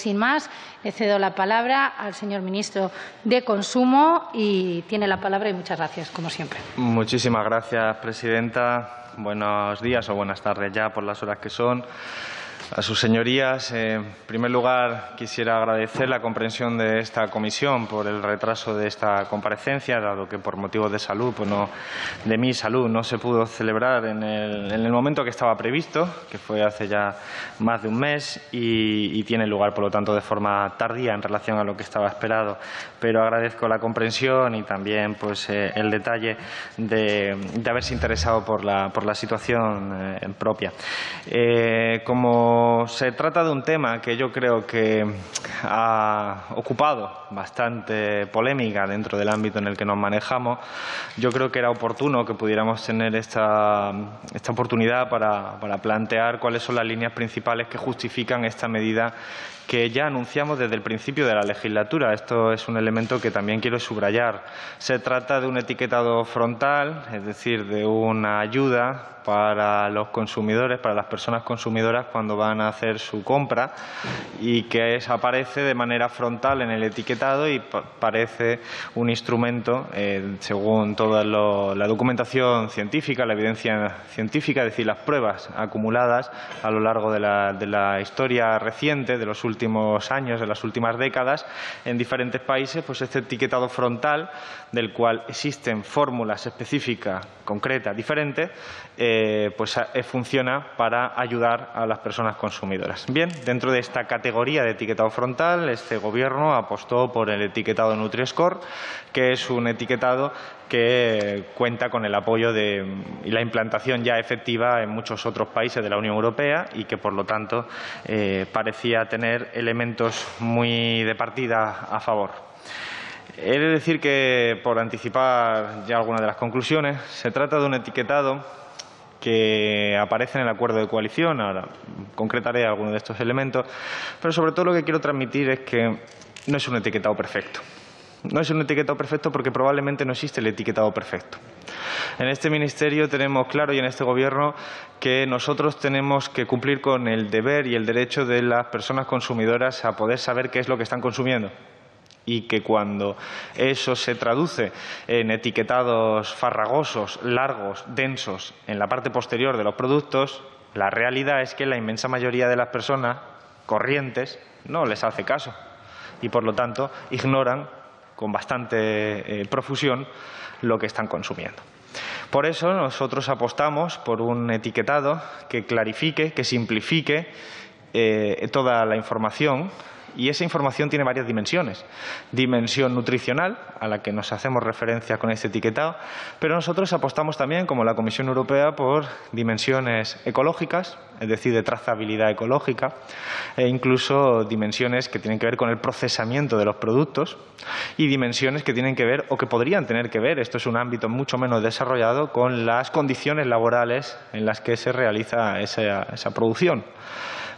Sin más, le cedo la palabra al señor ministro de Consumo y tiene la palabra y muchas gracias, como siempre. Muchísimas gracias, presidenta. Buenos días o buenas tardes ya por las horas que son a sus señorías. Eh, en primer lugar, quisiera agradecer la comprensión de esta comisión por el retraso de esta comparecencia, dado que por motivos de salud, pues no, de mi salud, no se pudo celebrar en el, en el, momento que estaba previsto, que fue hace ya más de un mes, y, tiene lugar, por lo tanto, de forma tardía en relación a lo que estaba esperado. Pero agradezco la comprensión y también pues, eh, el detalle de, de, haberse interesado por la, por la situación eh, propia. Eh, como se trata de un tema que yo creo que ha ocupado bastante polémica dentro del ámbito en el que nos manejamos, yo creo que era oportuno que pudiéramos tener esta, esta oportunidad para, para plantear cuáles son las líneas principales que justifican esta medida que ya anunciamos desde el principio de la legislatura. Esto es un elemento que también quiero subrayar. Se trata de un etiquetado frontal, es decir, de una ayuda para los consumidores, para las personas consumidoras cuando van a hacer su compra y que es, aparece de manera frontal en el etiquetado y parece un instrumento, eh, según toda lo, la documentación científica, la evidencia científica, es decir, las pruebas acumuladas a lo largo de la, de la historia reciente, de los últimos años, de las últimas décadas, en diferentes países, pues este etiquetado frontal, del cual existen fórmulas específicas, concretas, diferentes, eh, pues eh, funciona para ayudar a las personas consumidoras. Bien, dentro de esta categoría de etiquetado frontal, este Gobierno apostó por el etiquetado Nutri-Score, que es un etiquetado que cuenta con el apoyo de, y la implantación ya efectiva en muchos otros países de la Unión Europea y que, por lo tanto, eh, parecía tener elementos muy de partida a favor. He de decir que, por anticipar ya algunas de las conclusiones, se trata de un etiquetado que aparece en el acuerdo de coalición. Ahora concretaré algunos de estos elementos, pero sobre todo lo que quiero transmitir es que no es un etiquetado perfecto. No es un etiquetado perfecto porque probablemente no existe el etiquetado perfecto. En este Ministerio tenemos claro y en este Gobierno que nosotros tenemos que cumplir con el deber y el derecho de las personas consumidoras a poder saber qué es lo que están consumiendo y que cuando eso se traduce en etiquetados farragosos, largos, densos en la parte posterior de los productos, la realidad es que la inmensa mayoría de las personas corrientes no les hace caso y, por lo tanto, ignoran con bastante eh, profusión lo que están consumiendo. Por eso nosotros apostamos por un etiquetado que clarifique, que simplifique eh, toda la información y esa información tiene varias dimensiones. Dimensión nutricional, a la que nos hacemos referencia con este etiquetado, pero nosotros apostamos también, como la Comisión Europea, por dimensiones ecológicas, es decir, de trazabilidad ecológica, e incluso dimensiones que tienen que ver con el procesamiento de los productos y dimensiones que tienen que ver o que podrían tener que ver, esto es un ámbito mucho menos desarrollado, con las condiciones laborales en las que se realiza esa, esa producción.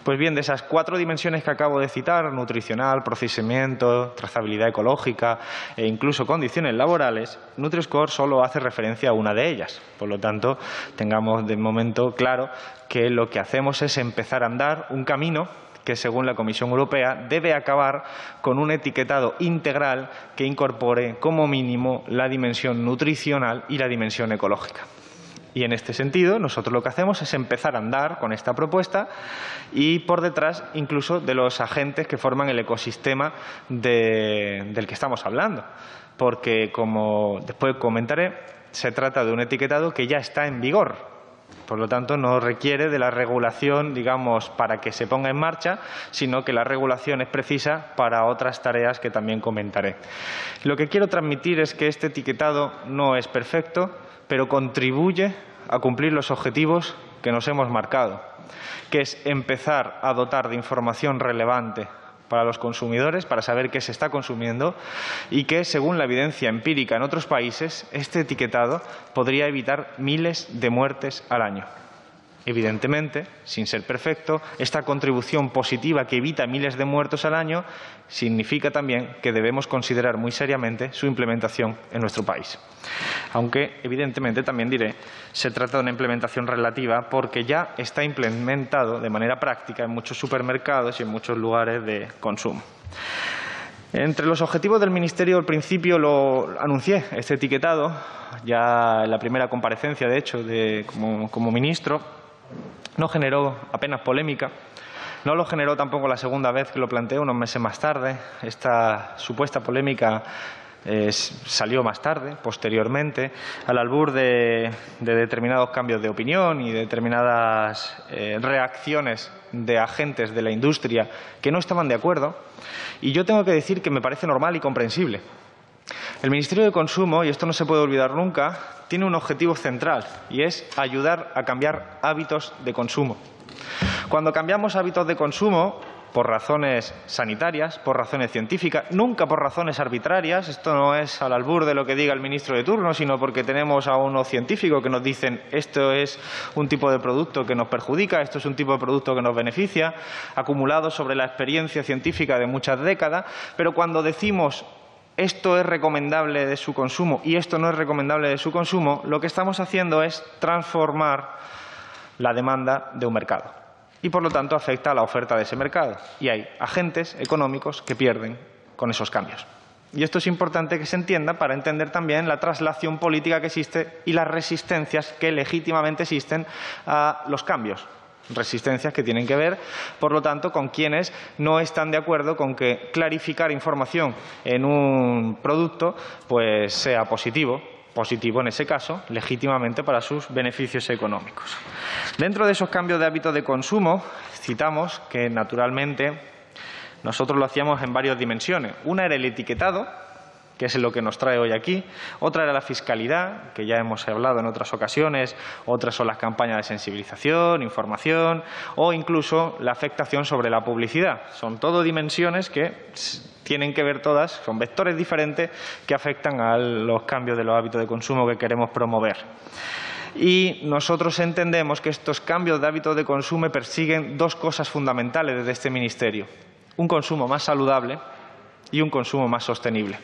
Pues bien, de esas cuatro dimensiones que acabo de citar, nutricional, procesamiento, trazabilidad ecológica e incluso condiciones laborales, Nutri-Score solo hace referencia a una de ellas. Por lo tanto, tengamos de momento claro que lo que hacemos es empezar a andar un camino que, según la Comisión Europea, debe acabar con un etiquetado integral que incorpore como mínimo la dimensión nutricional y la dimensión ecológica. Y en este sentido, nosotros lo que hacemos es empezar a andar con esta propuesta y por detrás incluso de los agentes que forman el ecosistema de, del que estamos hablando. Porque, como después comentaré, se trata de un etiquetado que ya está en vigor. Por lo tanto, no requiere de la regulación, digamos, para que se ponga en marcha, sino que la regulación es precisa para otras tareas que también comentaré. Lo que quiero transmitir es que este etiquetado no es perfecto, pero contribuye a cumplir los objetivos que nos hemos marcado, que es empezar a dotar de información relevante para los consumidores, para saber qué se está consumiendo y que, según la evidencia empírica en otros países, este etiquetado podría evitar miles de muertes al año. Evidentemente, sin ser perfecto, esta contribución positiva que evita miles de muertos al año significa también que debemos considerar muy seriamente su implementación en nuestro país. Aunque, evidentemente, también diré, se trata de una implementación relativa porque ya está implementado de manera práctica en muchos supermercados y en muchos lugares de consumo. Entre los objetivos del Ministerio, al principio lo anuncié, este etiquetado, ya en la primera comparecencia, de hecho, de, como, como ministro, no generó apenas polémica. No lo generó tampoco la segunda vez que lo planteé, unos meses más tarde. Esta supuesta polémica eh, salió más tarde, posteriormente, al albur de, determinados cambios de opinión y determinadas eh, reacciones de agentes de la industria que no estaban de acuerdo. Y yo tengo que decir que me parece normal y comprensible. El Ministerio de Consumo, y esto no se puede olvidar nunca, tiene un objetivo central y es ayudar a cambiar hábitos de consumo. Cuando cambiamos hábitos de consumo, por razones sanitarias, por razones científicas, nunca por razones arbitrarias. Esto no es al albur de lo que diga el ministro de turno, sino porque tenemos a unos científicos que nos dicen esto es un tipo de producto que nos perjudica, esto es un tipo de producto que nos beneficia, acumulado sobre la experiencia científica de muchas décadas. Pero cuando decimos esto es recomendable de su consumo y esto no es recomendable de su consumo, lo que estamos haciendo es transformar la demanda de un mercado y, por lo tanto, afecta a la oferta de ese mercado. Y hay agentes económicos que pierden con esos cambios. Y esto es importante que se entienda para entender también la traslación política que existe y las resistencias que legítimamente existen a los cambios resistencias que tienen que ver, por lo tanto, con quienes no están de acuerdo con que clarificar información en un producto pues sea positivo, positivo en ese caso, legítimamente para sus beneficios económicos. Dentro de esos cambios de hábitos de consumo, citamos que naturalmente nosotros lo hacíamos en varias dimensiones. Una era el etiquetado, que es lo que nos trae hoy aquí. Otra era la fiscalidad, que ya hemos hablado en otras ocasiones. Otras son las campañas de sensibilización, información o incluso la afectación sobre la publicidad. Son todo dimensiones que tienen que ver todas, son vectores diferentes que afectan a los cambios de los hábitos de consumo que queremos promover. Y nosotros entendemos que estos cambios de hábitos de consumo persiguen dos cosas fundamentales desde este Ministerio. Un consumo más saludable y un consumo más sostenible.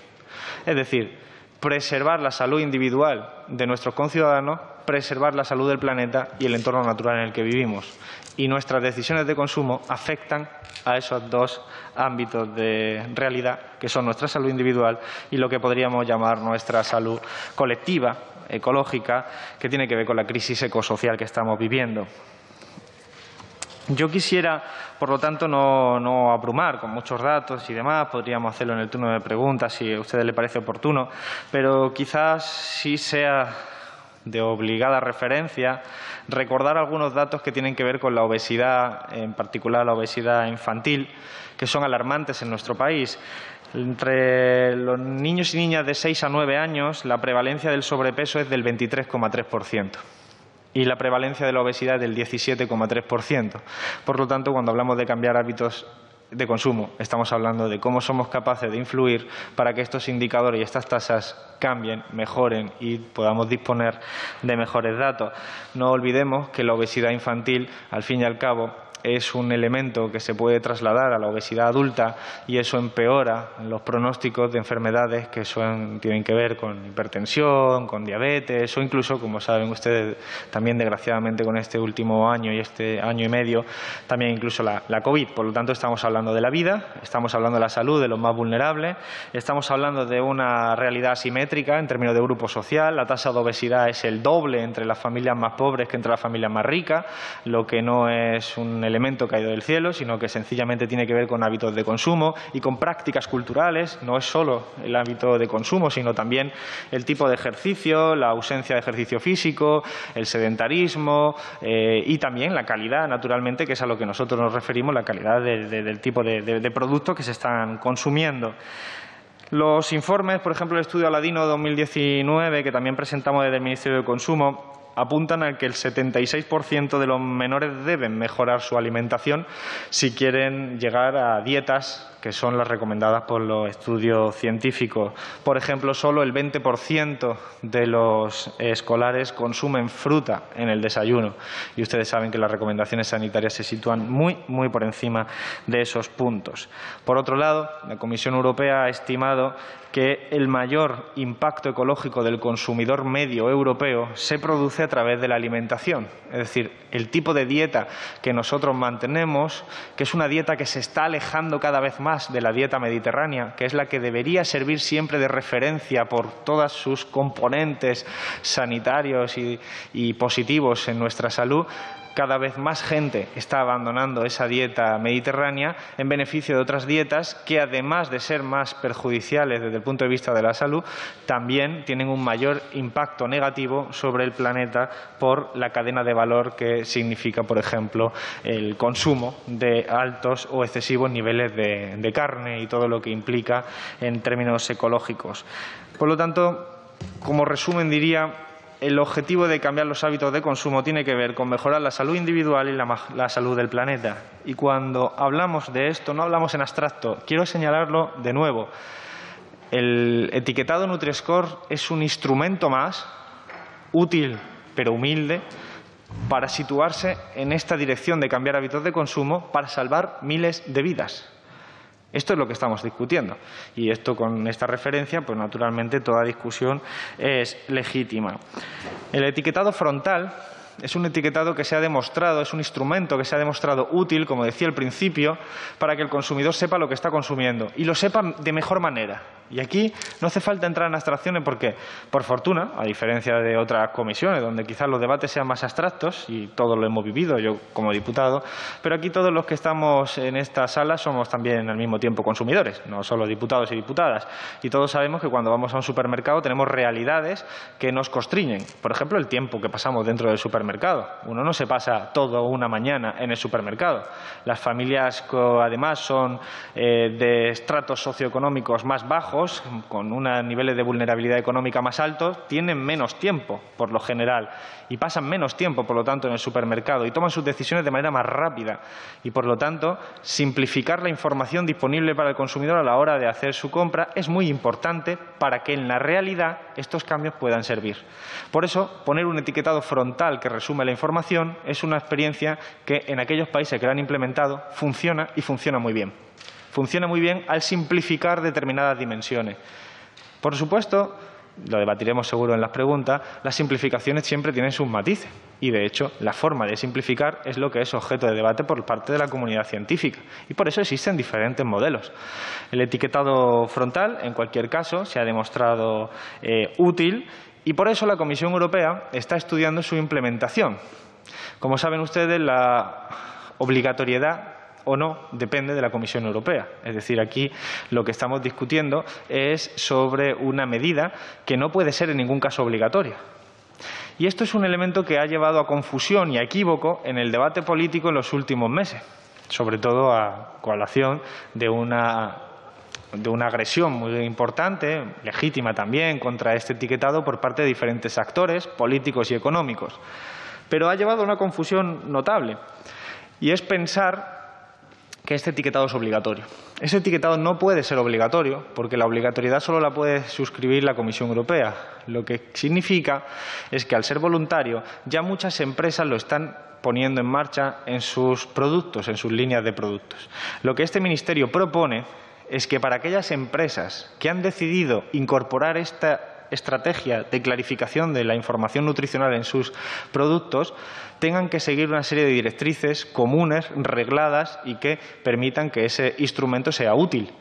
Es decir, preservar la salud individual de nuestros conciudadanos, preservar la salud del planeta y el entorno natural en el que vivimos. Y nuestras decisiones de consumo afectan a esos dos ámbitos de realidad, que son nuestra salud individual y lo que podríamos llamar nuestra salud colectiva, ecológica, que tiene que ver con la crisis ecosocial que estamos viviendo. Yo quisiera, por lo tanto, no, abrumar con muchos datos y demás. Podríamos hacerlo en el turno de preguntas si a ustedes les parece oportuno, pero quizás sí sea de obligada referencia recordar algunos datos que tienen que ver con la obesidad, en particular la obesidad infantil, que son alarmantes en nuestro país. Entre los niños y niñas de 6 a 9 años, la prevalencia del sobrepeso es del 23,3% y la prevalencia de la obesidad es del 17,3%. Por lo tanto, cuando hablamos de cambiar hábitos de consumo, estamos hablando de cómo somos capaces de influir para que estos indicadores y estas tasas cambien, mejoren y podamos disponer de mejores datos. No olvidemos que la obesidad infantil, al fin y al cabo, es un elemento que se puede trasladar a la obesidad adulta y eso empeora los pronósticos de enfermedades que son, tienen que ver con hipertensión, con diabetes o incluso, como saben ustedes, también desgraciadamente con este último año y este año y medio, también incluso la, la COVID. Por lo tanto, estamos hablando de la vida, estamos hablando de la salud de los más vulnerables, estamos hablando de una realidad asimétrica en términos de grupo social. La tasa de obesidad es el doble entre las familias más pobres que entre las familias más ricas, lo que no es un elemento caído del cielo, sino que sencillamente tiene que ver con hábitos de consumo y con prácticas culturales. No es solo el hábito de consumo, sino también el tipo de ejercicio, la ausencia de ejercicio físico, el sedentarismo eh, y también la calidad, naturalmente, que es a lo que nosotros nos referimos, la calidad del tipo de, de productos que se están consumiendo. Los informes, por ejemplo, el estudio Aladino 2019, que también presentamos desde el Ministerio de Consumo, apuntan a que el 76% de los menores deben mejorar su alimentación si quieren llegar a dietas que son las recomendadas por los estudios científicos. Por ejemplo, solo el 20% de los escolares consumen fruta en el desayuno y ustedes saben que las recomendaciones sanitarias se sitúan muy, muy por encima de esos puntos. Por otro lado, la Comisión Europea ha estimado que el mayor impacto ecológico del consumidor medio europeo se produce a través de la alimentación. Es decir, el tipo de dieta que nosotros mantenemos, que es una dieta que se está alejando cada vez más de la dieta mediterránea, que es la que debería servir siempre de referencia por todos sus componentes sanitarios y, y positivos en nuestra salud, cada vez más gente está abandonando esa dieta mediterránea en beneficio de otras dietas que, además de ser más perjudiciales desde el punto de vista de la salud, también tienen un mayor impacto negativo sobre el planeta por la cadena de valor que significa, por ejemplo, el consumo de altos o excesivos niveles de, carne y todo lo que implica en términos ecológicos. Por lo tanto, como resumen diría el objetivo de cambiar los hábitos de consumo tiene que ver con mejorar la salud individual y la, salud del planeta. Y cuando hablamos de esto, no hablamos en abstracto. Quiero señalarlo de nuevo. El etiquetado Nutri-Score es un instrumento más útil pero humilde para situarse en esta dirección de cambiar hábitos de consumo para salvar miles de vidas. Esto es lo que estamos discutiendo. Y esto con esta referencia, pues naturalmente toda discusión es legítima. El etiquetado frontal es un etiquetado que se ha demostrado, es un instrumento que se ha demostrado útil, como decía al principio, para que el consumidor sepa lo que está consumiendo y lo sepa de mejor manera. Y aquí no hace falta entrar en abstracciones porque, por fortuna, a diferencia de otras comisiones donde quizás los debates sean más abstractos, y todos lo hemos vivido, yo como diputado, pero aquí todos los que estamos en esta sala somos también al mismo tiempo consumidores, no solo diputados y diputadas. Y todos sabemos que cuando vamos a un supermercado tenemos realidades que nos constriñen. Por ejemplo, el tiempo que pasamos dentro del supermercado. Uno no se pasa toda una mañana en el supermercado. Las familias además son eh, de estratos socioeconómicos más bajos con unos niveles de vulnerabilidad económica más altos, tienen menos tiempo, por lo general, y pasan menos tiempo, por lo tanto, en el supermercado y toman sus decisiones de manera más rápida. Y, por lo tanto, simplificar la información disponible para el consumidor a la hora de hacer su compra es muy importante para que en la realidad estos cambios puedan servir. Por eso, poner un etiquetado frontal que resume la información es una experiencia que en aquellos países que lo han implementado funciona y funciona muy bien funciona muy bien al simplificar determinadas dimensiones. Por supuesto, lo debatiremos seguro en las preguntas, las simplificaciones siempre tienen sus matices y, de hecho, la forma de simplificar es lo que es objeto de debate por parte de la comunidad científica y por eso existen diferentes modelos. El etiquetado frontal, en cualquier caso, se ha demostrado eh, útil y por eso la Comisión Europea está estudiando su implementación. Como saben ustedes, la obligatoriedad o no depende de la Comisión Europea. Es decir, aquí lo que estamos discutiendo es sobre una medida que no puede ser en ningún caso obligatoria. Y esto es un elemento que ha llevado a confusión y a equívoco en el debate político en los últimos meses, sobre todo a colación de una de una agresión muy importante, legítima también, contra este etiquetado por parte de diferentes actores políticos y económicos. Pero ha llevado a una confusión notable, y es pensar que este etiquetado es obligatorio. Ese etiquetado no puede ser obligatorio porque la obligatoriedad solo la puede suscribir la Comisión Europea. Lo que significa es que al ser voluntario ya muchas empresas lo están poniendo en marcha en sus productos, en sus líneas de productos. Lo que este Ministerio propone es que para aquellas empresas que han decidido incorporar esta estrategia de clarificación de la información nutricional en sus productos tengan que seguir una serie de directrices comunes, regladas y que permitan que ese instrumento sea útil.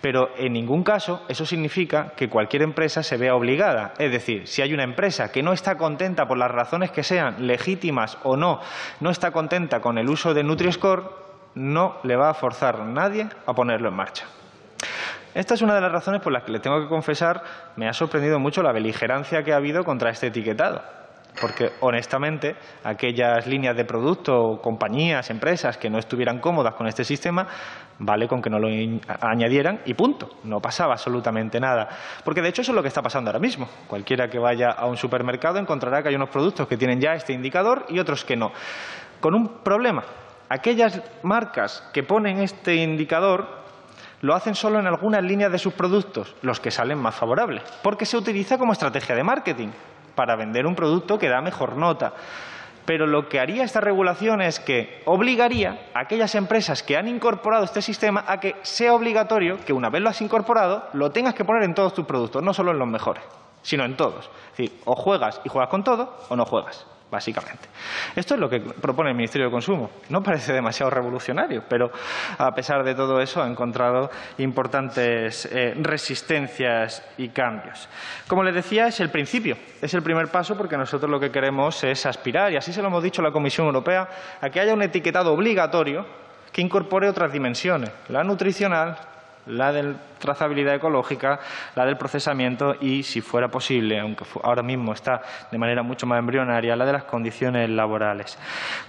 Pero en ningún caso eso significa que cualquier empresa se vea obligada. Es decir, si hay una empresa que no está contenta por las razones que sean, legítimas o no, no está contenta con el uso de Nutri-Score, no le va a forzar nadie a ponerlo en marcha. Esta es una de las razones por las que le tengo que confesar me ha sorprendido mucho la beligerancia que ha habido contra este etiquetado. porque honestamente aquellas líneas de producto, compañías, empresas que no estuvieran cómodas con este sistema, vale con que no lo añadieran y punto, no pasaba absolutamente nada. Porque de hecho eso es lo que está pasando ahora mismo. Cualquiera que vaya a un supermercado encontrará que hay unos productos que tienen ya este indicador y otros que no. Con un problema, aquellas marcas que ponen este indicador lo hacen solo en algunas líneas de sus productos, los que salen más favorables, porque se utiliza como estrategia de marketing para vender un producto que da mejor nota. Pero lo que haría esta regulación es que obligaría a aquellas empresas que han incorporado este sistema a que sea obligatorio que una vez lo has incorporado lo tengas que poner en todos tus productos, no solo en los mejores, sino en todos. Es decir, o juegas y juegas con todo o no juegas básicamente. Esto es lo que propone el Ministerio de Consumo. No parece demasiado revolucionario, pero a pesar de todo eso ha encontrado importantes eh, resistencias y cambios. Como les decía, es el principio, es el primer paso porque nosotros lo que queremos es aspirar, y así se lo hemos dicho a la Comisión Europea, a que haya un etiquetado obligatorio que incorpore otras dimensiones, la nutricional, la de trazabilidad ecológica, la del procesamiento y, si fuera posible, aunque ahora mismo está de manera mucho más embrionaria, la de las condiciones laborales.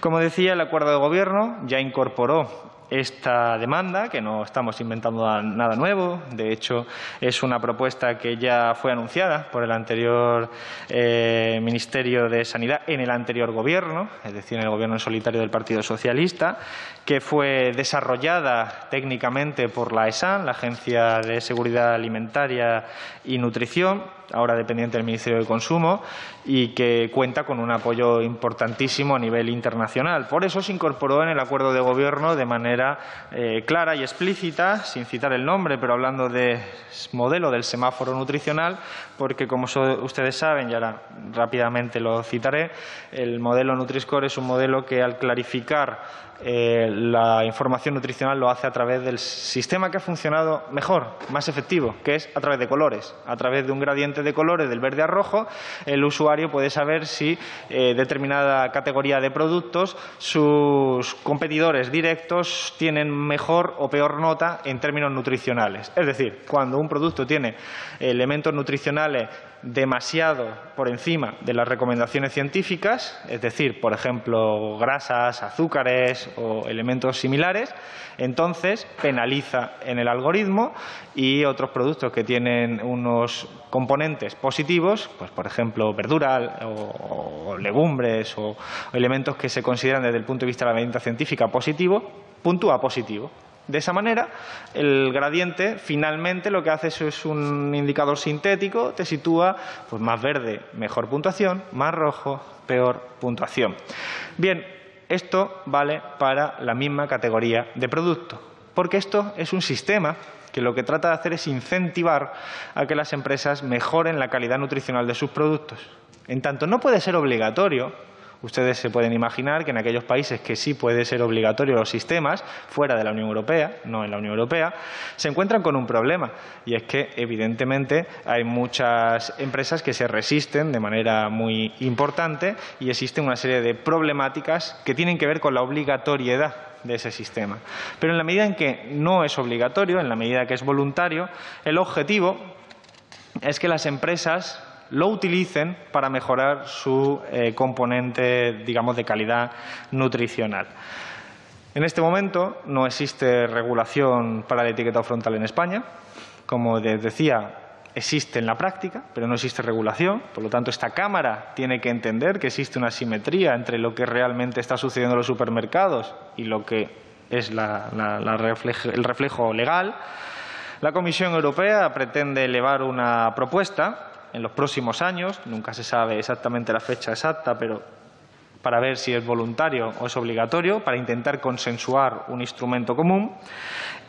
Como decía, el acuerdo de gobierno ya incorporó esta demanda, que no estamos inventando nada nuevo. De hecho, es una propuesta que ya fue anunciada por el anterior eh, Ministerio de Sanidad en el anterior Gobierno, es decir, en el Gobierno solitario del Partido Socialista, que fue desarrollada técnicamente por la ESAN, la Agencia de Seguridad Alimentaria y Nutrición, ahora dependiente del Ministerio de Consumo, y que cuenta con un apoyo importantísimo a nivel internacional. Por eso se incorporó en el acuerdo de gobierno de manera eh, clara y explícita, sin citar el nombre, pero hablando de modelo del semáforo nutricional, porque como ustedes saben, y ahora rápidamente lo citaré, el modelo Nutri-Score es un modelo que al clarificar eh, la información nutricional lo hace a través del sistema que ha funcionado mejor, más efectivo, que es a través de colores. A través de un gradiente de colores del verde a rojo, el usuario puede saber si eh, determinada categoría de productos, sus competidores directos tienen mejor o peor nota en términos nutricionales. Es decir, cuando un producto tiene elementos nutricionales demasiado por encima de las recomendaciones científicas, es decir, por ejemplo, grasas, azúcares o elementos similares, entonces penaliza en el algoritmo y otros productos que tienen unos componentes positivos, pues por ejemplo, verdura o, legumbres o, elementos que se consideran desde el punto de vista de la medida científica positivo, puntúa positivo. De esa manera, el gradiente finalmente lo que hace es un indicador sintético, te sitúa pues, más verde, mejor puntuación, más rojo, peor puntuación. Bien, esto vale para la misma categoría de producto, porque esto es un sistema que lo que trata de hacer es incentivar a que las empresas mejoren la calidad nutricional de sus productos. En tanto, no puede ser obligatorio Ustedes se pueden imaginar que en aquellos países que sí puede ser obligatorio los sistemas, fuera de la Unión Europea, no en la Unión Europea, se encuentran con un problema y es que evidentemente hay muchas empresas que se resisten de manera muy importante y existe una serie de problemáticas que tienen que ver con la obligatoriedad de ese sistema. Pero en la medida en que no es obligatorio, en la medida que es voluntario, el objetivo es que las empresas lo utilicen para mejorar su eh, componente, digamos, de calidad nutricional. En este momento no existe regulación para el etiquetado frontal en España. Como decía, existe en la práctica, pero no existe regulación. Por lo tanto, esta Cámara tiene que entender que existe una simetría entre lo que realmente está sucediendo en los supermercados y lo que es el reflejo legal. La Comisión Europea pretende elevar una propuesta en los próximos años, nunca se sabe exactamente la fecha exacta, pero para ver si es voluntario o es obligatorio, para intentar consensuar un instrumento común.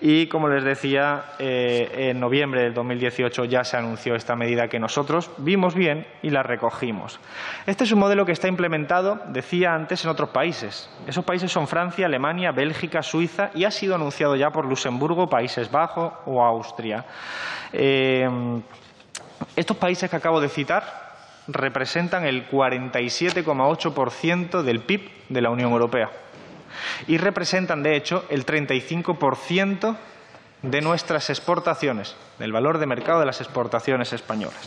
Y, como les decía, eh, en noviembre del 2018 ya se anunció esta medida que nosotros vimos bien y la recogimos. Este es un modelo que está implementado, decía antes, en otros países. Esos países son Francia, Alemania, Bélgica, Suiza y ha sido anunciado ya por Luxemburgo, Países Bajos o Austria. Eh, estos países que acabo de citar representan el 47,8% del PIB de la Unión Europea y representan, de hecho, el 35% de nuestras exportaciones, del valor de mercado de las exportaciones españolas.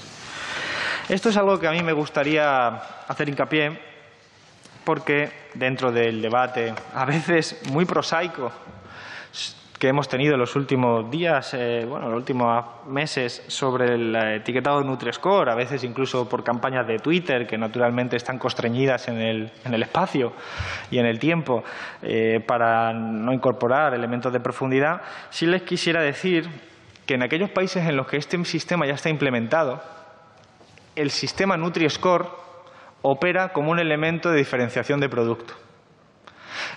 Esto es algo que a mí me gustaría hacer hincapié porque dentro del debate, a veces muy prosaico, que hemos tenido en los últimos días, eh, bueno, los últimos meses sobre el etiquetado de Nutri-Score, a veces incluso por campañas de Twitter que naturalmente están constreñidas en el, en el espacio y en el tiempo eh, para no incorporar elementos de profundidad, sí les quisiera decir que en aquellos países en los que este sistema ya está implementado, el sistema Nutri-Score opera como un elemento de diferenciación de producto.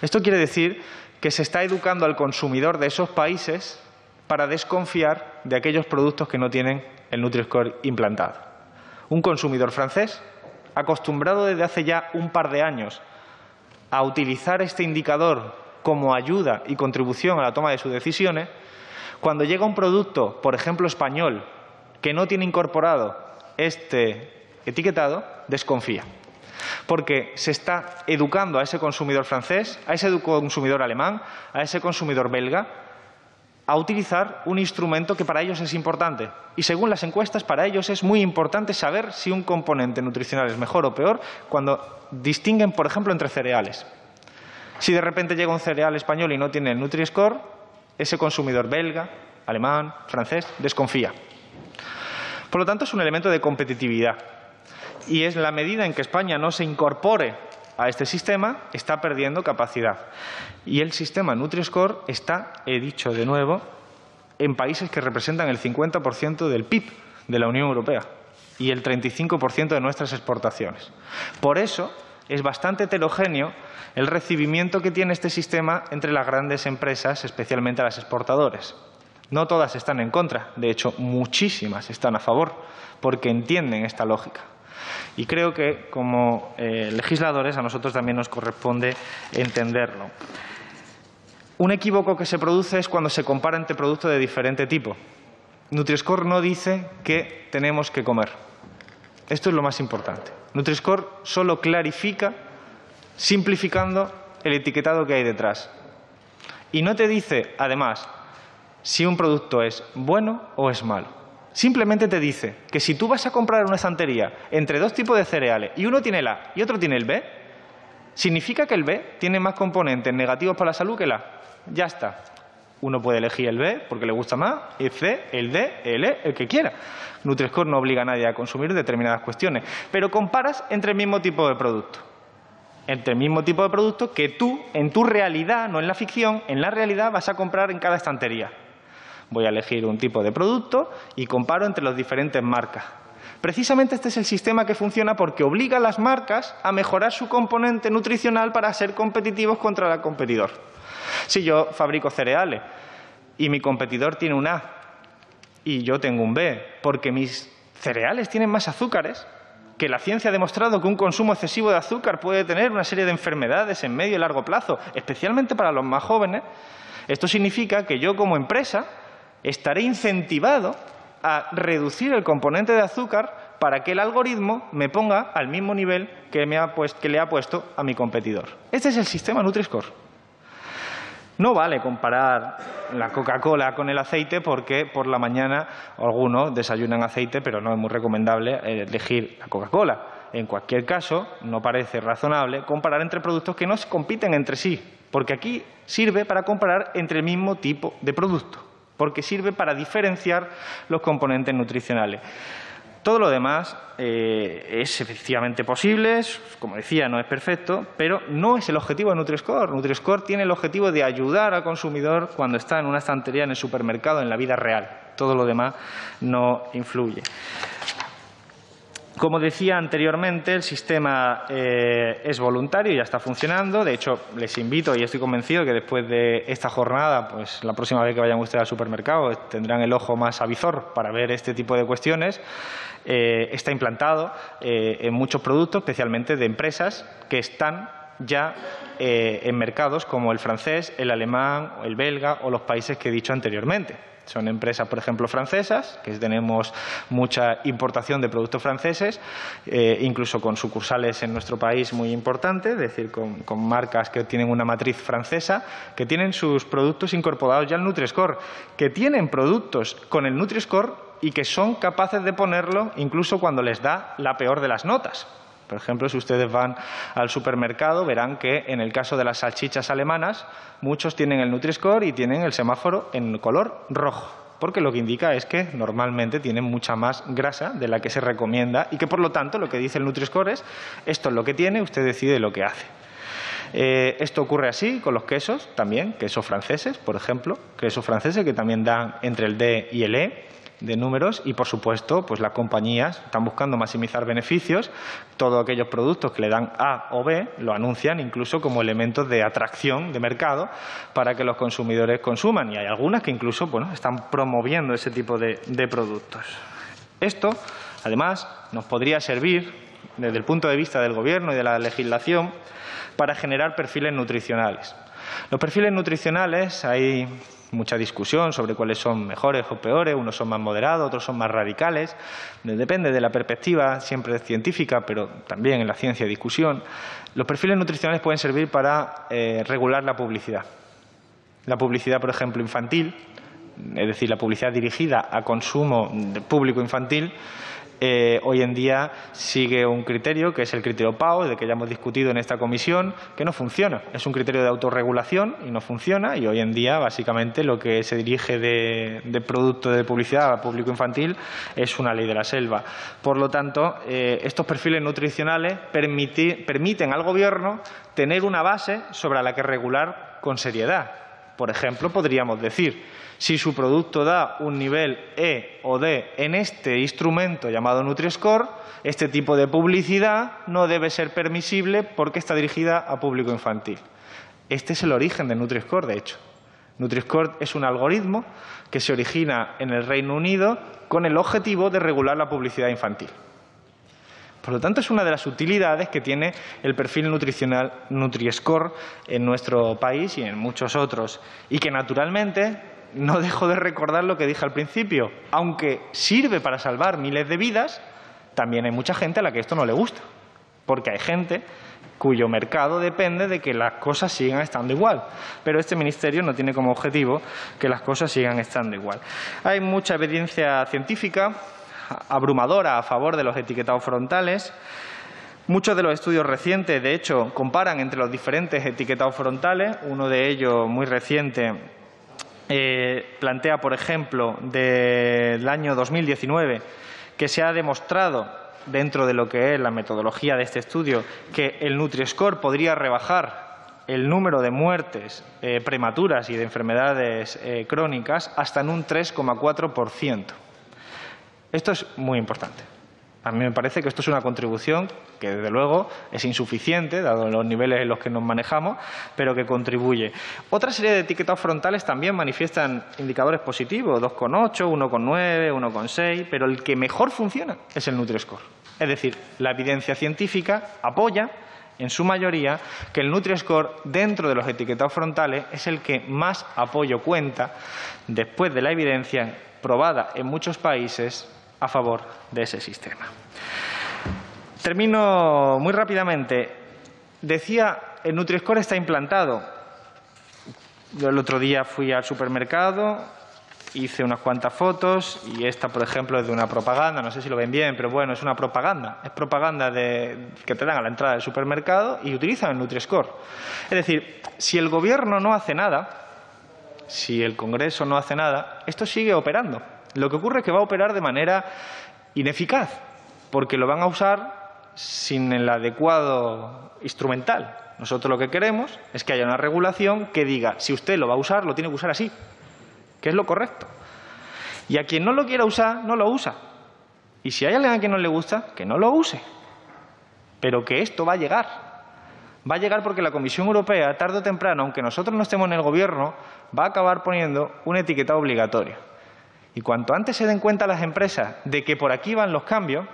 Esto quiere decir que se está educando al consumidor de esos países para desconfiar de aquellos productos que no tienen el Nutri-Score implantado. Un consumidor francés, acostumbrado desde hace ya un par de años a utilizar este indicador como ayuda y contribución a la toma de sus decisiones, cuando llega un producto, por ejemplo español, que no tiene incorporado este etiquetado, desconfía porque se está educando a ese consumidor francés, a ese consumidor alemán, a ese consumidor belga, a utilizar un instrumento que para ellos es importante. Y según las encuestas, para ellos es muy importante saber si un componente nutricional es mejor o peor cuando distinguen, por ejemplo, entre cereales. Si de repente llega un cereal español y no tiene el Nutri-Score, ese consumidor belga, alemán, francés, desconfía. Por lo tanto, es un elemento de competitividad y es la medida en que España no se incorpore a este sistema, está perdiendo capacidad. Y el sistema Nutri-Score está, he dicho de nuevo, en países que representan el 50% del PIB de la Unión Europea y el 35% de nuestras exportaciones. Por eso es bastante heterogéneo el recibimiento que tiene este sistema entre las grandes empresas, especialmente las exportadoras. No todas están en contra, de hecho, muchísimas están a favor, porque entienden esta lógica. Y creo que, como eh, legisladores, a nosotros también nos corresponde entenderlo. Un equívoco que se produce es cuando se compara entre productos de diferente tipo. Nutri-Score no dice qué tenemos que comer. Esto es lo más importante. Nutri-Score solo clarifica, simplificando el etiquetado que hay detrás. Y no te dice, además, si un producto es bueno o es malo. Simplemente te dice que si tú vas a comprar una estantería entre dos tipos de cereales y uno tiene el A y otro tiene el B, significa que el B tiene más componentes negativos para la salud que el A. Ya está. Uno puede elegir el B porque le gusta más, el C, el D, el E, el que quiera. Nutri-Score no obliga a nadie a consumir determinadas cuestiones, pero comparas entre el mismo tipo de producto. Entre el mismo tipo de producto que tú, en tu realidad, no en la ficción, en la realidad vas a comprar en cada estantería. Voy a elegir un tipo de producto y comparo entre las diferentes marcas. Precisamente este es el sistema que funciona porque obliga a las marcas a mejorar su componente nutricional para ser competitivos contra el competidor. Si yo fabrico cereales y mi competidor tiene un A y yo tengo un B, porque mis cereales tienen más azúcares, que la ciencia ha demostrado que un consumo excesivo de azúcar puede tener una serie de enfermedades en medio y largo plazo, especialmente para los más jóvenes, esto significa que yo como empresa estaré incentivado a reducir el componente de azúcar para que el algoritmo me ponga al mismo nivel que, le ha puesto a mi competidor. Este es el sistema Nutri-Score. No vale comparar la Coca-Cola con el aceite porque por la mañana algunos desayunan aceite, pero no es muy recomendable elegir la Coca-Cola. En cualquier caso, no parece razonable comparar entre productos que no compiten entre sí, porque aquí sirve para comparar entre el mismo tipo de producto porque sirve para diferenciar los componentes nutricionales. Todo lo demás eh, es efectivamente posible, como decía, no es perfecto, pero no es el objetivo de Nutri-Score. Nutri-Score tiene el objetivo de ayudar al consumidor cuando está en una estantería en el supermercado, en la vida real. Todo lo demás no influye. Como decía anteriormente, el sistema eh, es voluntario y ya está funcionando. De hecho, les invito y estoy convencido que después de esta jornada, pues la próxima vez que vayan ustedes al supermercado tendrán el ojo más avizor para ver este tipo de cuestiones. Eh, está implantado eh, en muchos productos, especialmente de empresas que están ya en mercados como el francés, el alemán, el belga o los países que he dicho anteriormente. Son empresas, por ejemplo, francesas, que tenemos mucha importación de productos franceses, eh, incluso con sucursales en nuestro país muy importantes, es decir, con, marcas que tienen una matriz francesa, que tienen sus productos incorporados ya al Nutri-Score, que tienen productos con el Nutri-Score y que son capaces de ponerlo incluso cuando les da la peor de las notas. Por ejemplo, si ustedes van al supermercado, verán que en el caso de las salchichas alemanas, muchos tienen el Nutri-Score y tienen el semáforo en color rojo, porque lo que indica es que normalmente tienen mucha más grasa de la que se recomienda y que, por lo tanto, lo que dice el Nutri-Score es esto es lo que tiene, usted decide lo que hace. Eh, esto ocurre así con los quesos también, quesos franceses, por ejemplo, quesos franceses que también dan entre el D y el E de números y, por supuesto, pues las compañías están buscando maximizar beneficios. Todos aquellos productos que le dan A o B lo anuncian incluso como elementos de atracción de mercado para que los consumidores consuman. Y hay algunas que incluso bueno, están promoviendo ese tipo de, de productos. Esto, además, nos podría servir, desde el punto de vista del Gobierno y de la legislación, para generar perfiles nutricionales. Los perfiles nutricionales, hay mucha discusión sobre cuáles son mejores o peores, unos son más moderados, otros son más radicales, depende de la perspectiva siempre científica, pero también en la ciencia discusión. Los perfiles nutricionales pueden servir para eh, regular la publicidad. La publicidad, por ejemplo, infantil, es decir, la publicidad dirigida a consumo público infantil, eh, hoy en día sigue un criterio que es el criterio PAO, de que ya hemos discutido en esta comisión, que no funciona. Es un criterio de autorregulación y no funciona y hoy en día básicamente lo que se dirige de, producto de publicidad a público infantil es una ley de la selva. Por lo tanto, eh, estos perfiles nutricionales permiten al Gobierno tener una base sobre la que regular con seriedad. Por ejemplo, podríamos decir si su producto da un nivel E o D en este instrumento llamado Nutri-Score, este tipo de publicidad no debe ser permisible porque está dirigida a público infantil. Este es el origen de Nutri-Score, de hecho. Nutri-Score es un algoritmo que se origina en el Reino Unido con el objetivo de regular la publicidad infantil. Por lo tanto, es una de las utilidades que tiene el perfil nutricional Nutri-Score en nuestro país y en muchos otros, y que naturalmente no dejo de recordar lo que dije al principio. Aunque sirve para salvar miles de vidas, también hay mucha gente a la que esto no le gusta. Porque hay gente cuyo mercado depende de que las cosas sigan estando igual. Pero este Ministerio no tiene como objetivo que las cosas sigan estando igual. Hay mucha evidencia científica abrumadora a favor de los etiquetados frontales. Muchos de los estudios recientes, de hecho, comparan entre los diferentes etiquetados frontales. Uno de ellos, muy reciente, eh, plantea, por ejemplo, del año 2019, que se ha demostrado dentro de lo que es la metodología de este estudio que el Nutri-Score podría rebajar el número de muertes eh, prematuras y de enfermedades eh, crónicas hasta en un 3,4%. Esto es muy importante. A mí me parece que esto es una contribución que, desde luego, es insuficiente, dado los niveles en los que nos manejamos, pero que contribuye. Otra serie de etiquetas frontales también manifiestan indicadores positivos, 2,8, 1,9, 1,6, pero el que mejor funciona es el Nutri-Score. Es decir, la evidencia científica apoya en su mayoría, que el Nutri-Score dentro de los etiquetados frontales es el que más apoyo cuenta después de la evidencia probada en muchos países a favor de ese sistema. Termino muy rápidamente. Decía, el Nutri-Score está implantado. Yo el otro día fui al supermercado, hice unas cuantas fotos y esta, por ejemplo, es de una propaganda, no sé si lo ven bien, pero bueno, es una propaganda. Es propaganda de, que te dan a la entrada del supermercado y utilizan el Nutri-Score. Es decir, si el Gobierno no hace nada, si el Congreso no hace nada, esto sigue operando. Lo que ocurre es que va a operar de manera ineficaz, porque lo van a usar sin el adecuado instrumental. Nosotros lo que queremos es que haya una regulación que diga, si usted lo va a usar, lo tiene que usar así, que es lo correcto. Y a quien no lo quiera usar, no lo usa. Y si hay alguien a quien no le gusta, que no lo use. Pero que esto va a llegar. Va a llegar porque la Comisión Europea, tarde o temprano, aunque nosotros no estemos en el Gobierno, va a acabar poniendo una etiqueta obligatoria. Y cuanto antes se den cuenta las empresas de que por aquí van los cambios,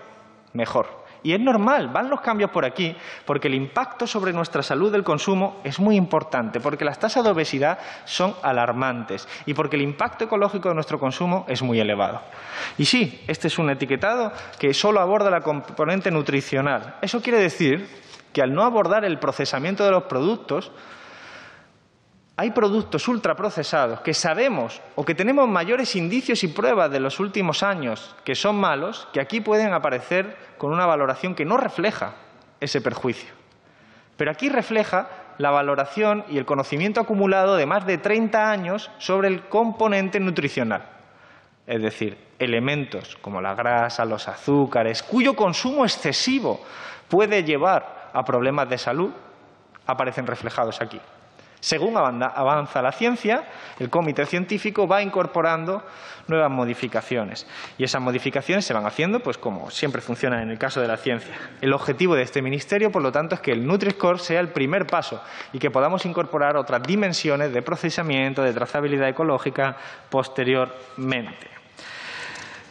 mejor. Y es normal, van los cambios por aquí, porque el impacto sobre nuestra salud del consumo es muy importante, porque las tasas de obesidad son alarmantes y porque el impacto ecológico de nuestro consumo es muy elevado. Y sí, este es un etiquetado que solo aborda la componente nutricional. Eso quiere decir que al no abordar el procesamiento de los productos, hay productos ultraprocesados que sabemos o que tenemos mayores indicios y pruebas de los últimos años que son malos, que aquí pueden aparecer con una valoración que no refleja ese perjuicio. Pero aquí refleja la valoración y el conocimiento acumulado de más de 30 años sobre el componente nutricional. Es decir, elementos como la grasa, los azúcares, cuyo consumo excesivo puede llevar a problemas de salud, aparecen reflejados aquí. Según avanza la ciencia, el comité científico va incorporando nuevas modificaciones y esas modificaciones se van haciendo pues como siempre funciona en el caso de la ciencia. El objetivo de este ministerio, por lo tanto, es que el Nutri-Score sea el primer paso y que podamos incorporar otras dimensiones de procesamiento, de trazabilidad ecológica posteriormente.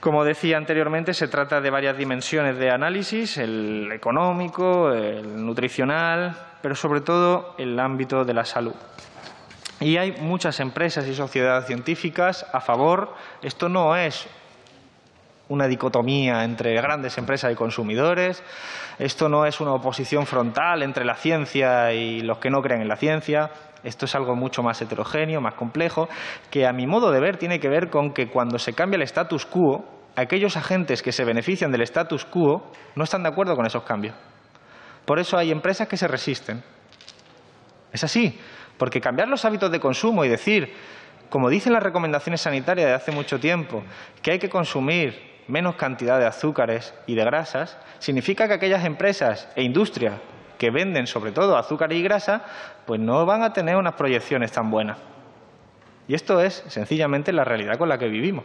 Como decía anteriormente, se trata de varias dimensiones de análisis, el económico, el nutricional, pero sobre todo el ámbito de la salud. Y hay muchas empresas y sociedades científicas a favor. Esto no es una dicotomía entre grandes empresas y consumidores. Esto no es una oposición frontal entre la ciencia y los que no creen en la ciencia. Esto es algo mucho más heterogéneo, más complejo, que a mi modo de ver tiene que ver con que cuando se cambia el status quo, aquellos agentes que se benefician del status quo no están de acuerdo con esos cambios. Por eso hay empresas que se resisten. Es así, porque cambiar los hábitos de consumo y decir, como dicen las recomendaciones sanitarias de hace mucho tiempo, que hay que consumir menos cantidad de azúcares y de grasas, significa que aquellas empresas e industrias que venden sobre todo azúcar y grasa, pues no van a tener unas proyecciones tan buenas. Y esto es sencillamente la realidad con la que vivimos.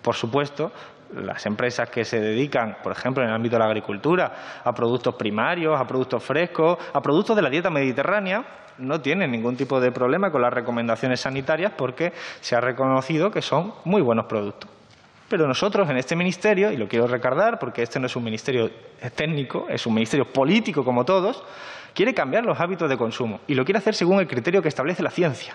Por supuesto, las empresas que se dedican, por ejemplo, en el ámbito de la agricultura, a productos primarios, a productos frescos, a productos de la dieta mediterránea, no tienen ningún tipo de problema con las recomendaciones sanitarias porque se ha reconocido que son muy buenos productos. Pero nosotros en este ministerio, y lo quiero recordar porque este no es un ministerio técnico, es un ministerio político como todos, quiere cambiar los hábitos de consumo y lo quiere hacer según el criterio que establece la ciencia.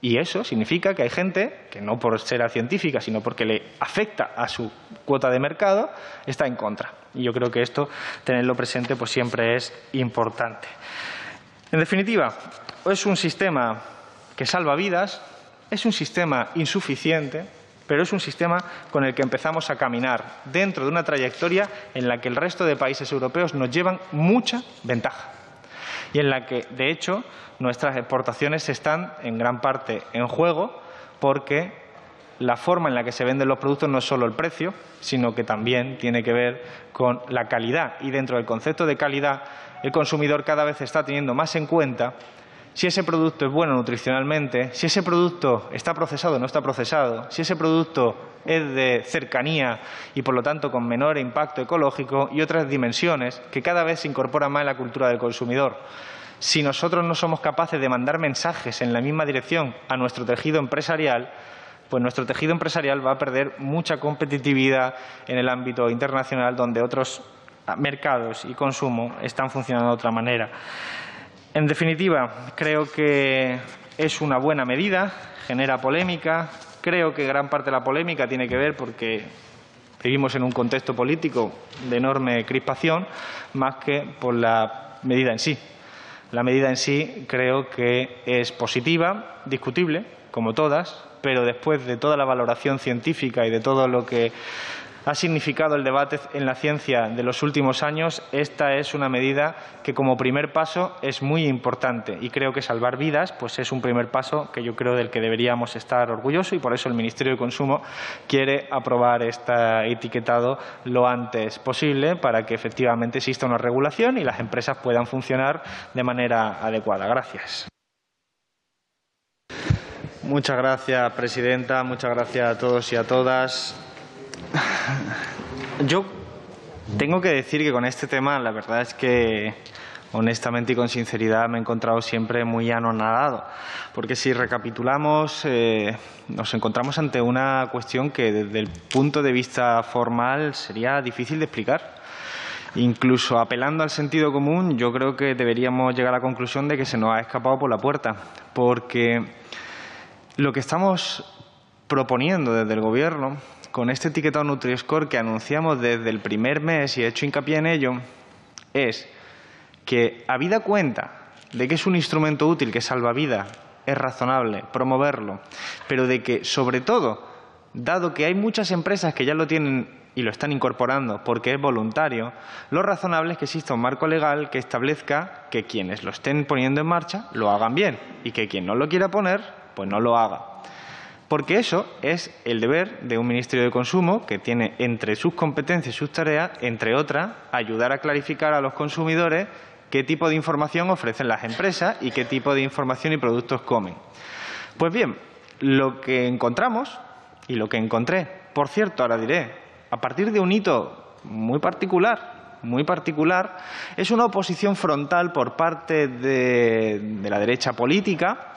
Y eso significa que hay gente que no por ser científica, sino porque le afecta a su cuota de mercado, está en contra. Y yo creo que esto, tenerlo presente, pues siempre es importante. En definitiva, es un sistema que salva vidas, es un sistema insuficiente, pero es un sistema con el que empezamos a caminar dentro de una trayectoria en la que el resto de países europeos nos llevan mucha ventaja y en la que, de hecho, nuestras exportaciones están en gran parte en juego porque la forma en la que se venden los productos no es solo el precio, sino que también tiene que ver con la calidad. Y dentro del concepto de calidad, el consumidor cada vez está teniendo más en cuenta si ese producto es bueno nutricionalmente, si ese producto está procesado o no está procesado, si ese producto es de cercanía y por lo tanto con menor impacto ecológico y otras dimensiones que cada vez se incorporan más en la cultura del consumidor. Si nosotros no somos capaces de mandar mensajes en la misma dirección a nuestro tejido empresarial, pues nuestro tejido empresarial va a perder mucha competitividad en el ámbito internacional donde otros mercados y consumo están funcionando de otra manera. En definitiva, creo que es una buena medida, genera polémica. Creo que gran parte de la polémica tiene que ver porque vivimos en un contexto político de enorme crispación, más que por la medida en sí. La medida en sí creo que es positiva, discutible, como todas, pero después de toda la valoración científica y de todo lo que ha significado el debate en la ciencia de los últimos años, esta es una medida que como primer paso es muy importante y creo que salvar vidas pues es un primer paso que yo creo del que deberíamos estar orgullosos y por eso el Ministerio de Consumo quiere aprobar este etiquetado lo antes posible para que efectivamente exista una regulación y las empresas puedan funcionar de manera adecuada. Gracias. Muchas gracias, presidenta. Muchas gracias a todos y a todas. Yo tengo que decir que con este tema la verdad es que honestamente y con sinceridad me he encontrado siempre muy anonadado, porque si recapitulamos eh, nos encontramos ante una cuestión que desde el punto de vista formal sería difícil de explicar. Incluso apelando al sentido común, yo creo que deberíamos llegar a la conclusión de que se nos ha escapado por la puerta, porque lo que estamos proponiendo desde el Gobierno con este etiquetado Nutri-Score que anunciamos desde el primer mes y he hecho hincapié en ello es que, habida cuenta de que es un instrumento útil que salva vidas, es razonable promoverlo, pero de que, sobre todo, dado que hay muchas empresas que ya lo tienen y lo están incorporando porque es voluntario, lo razonable es que exista un marco legal que establezca que quienes lo estén poniendo en marcha lo hagan bien y que quien no lo quiera poner, pues no lo haga. Porque eso es el deber de un Ministerio de Consumo que tiene entre sus competencias y sus tareas, entre otras, ayudar a clarificar a los consumidores qué tipo de información ofrecen las empresas y qué tipo de información y productos comen. Pues bien, lo que encontramos y lo que encontré, por cierto, ahora diré, a partir de un hito muy particular, muy particular, es una oposición frontal por parte de, la derecha política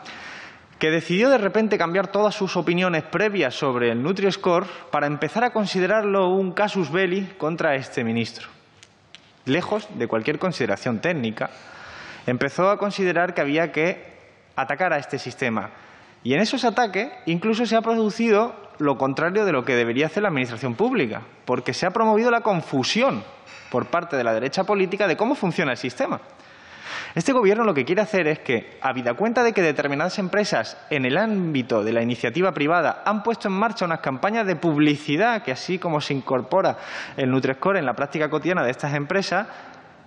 que decidió de repente cambiar todas sus opiniones previas sobre el Nutri-Score para empezar a considerarlo un casus belli contra este ministro. Lejos de cualquier consideración técnica, empezó a considerar que había que atacar a este sistema. Y en esos ataques incluso se ha producido lo contrario de lo que debería hacer la Administración pública, porque se ha promovido la confusión por parte de la derecha política de cómo funciona el sistema. Este Gobierno lo que quiere hacer es que, habida cuenta de que determinadas empresas en el ámbito de la iniciativa privada han puesto en marcha unas campañas de publicidad que, así como se incorpora el Nutrescore en la práctica cotidiana de estas empresas,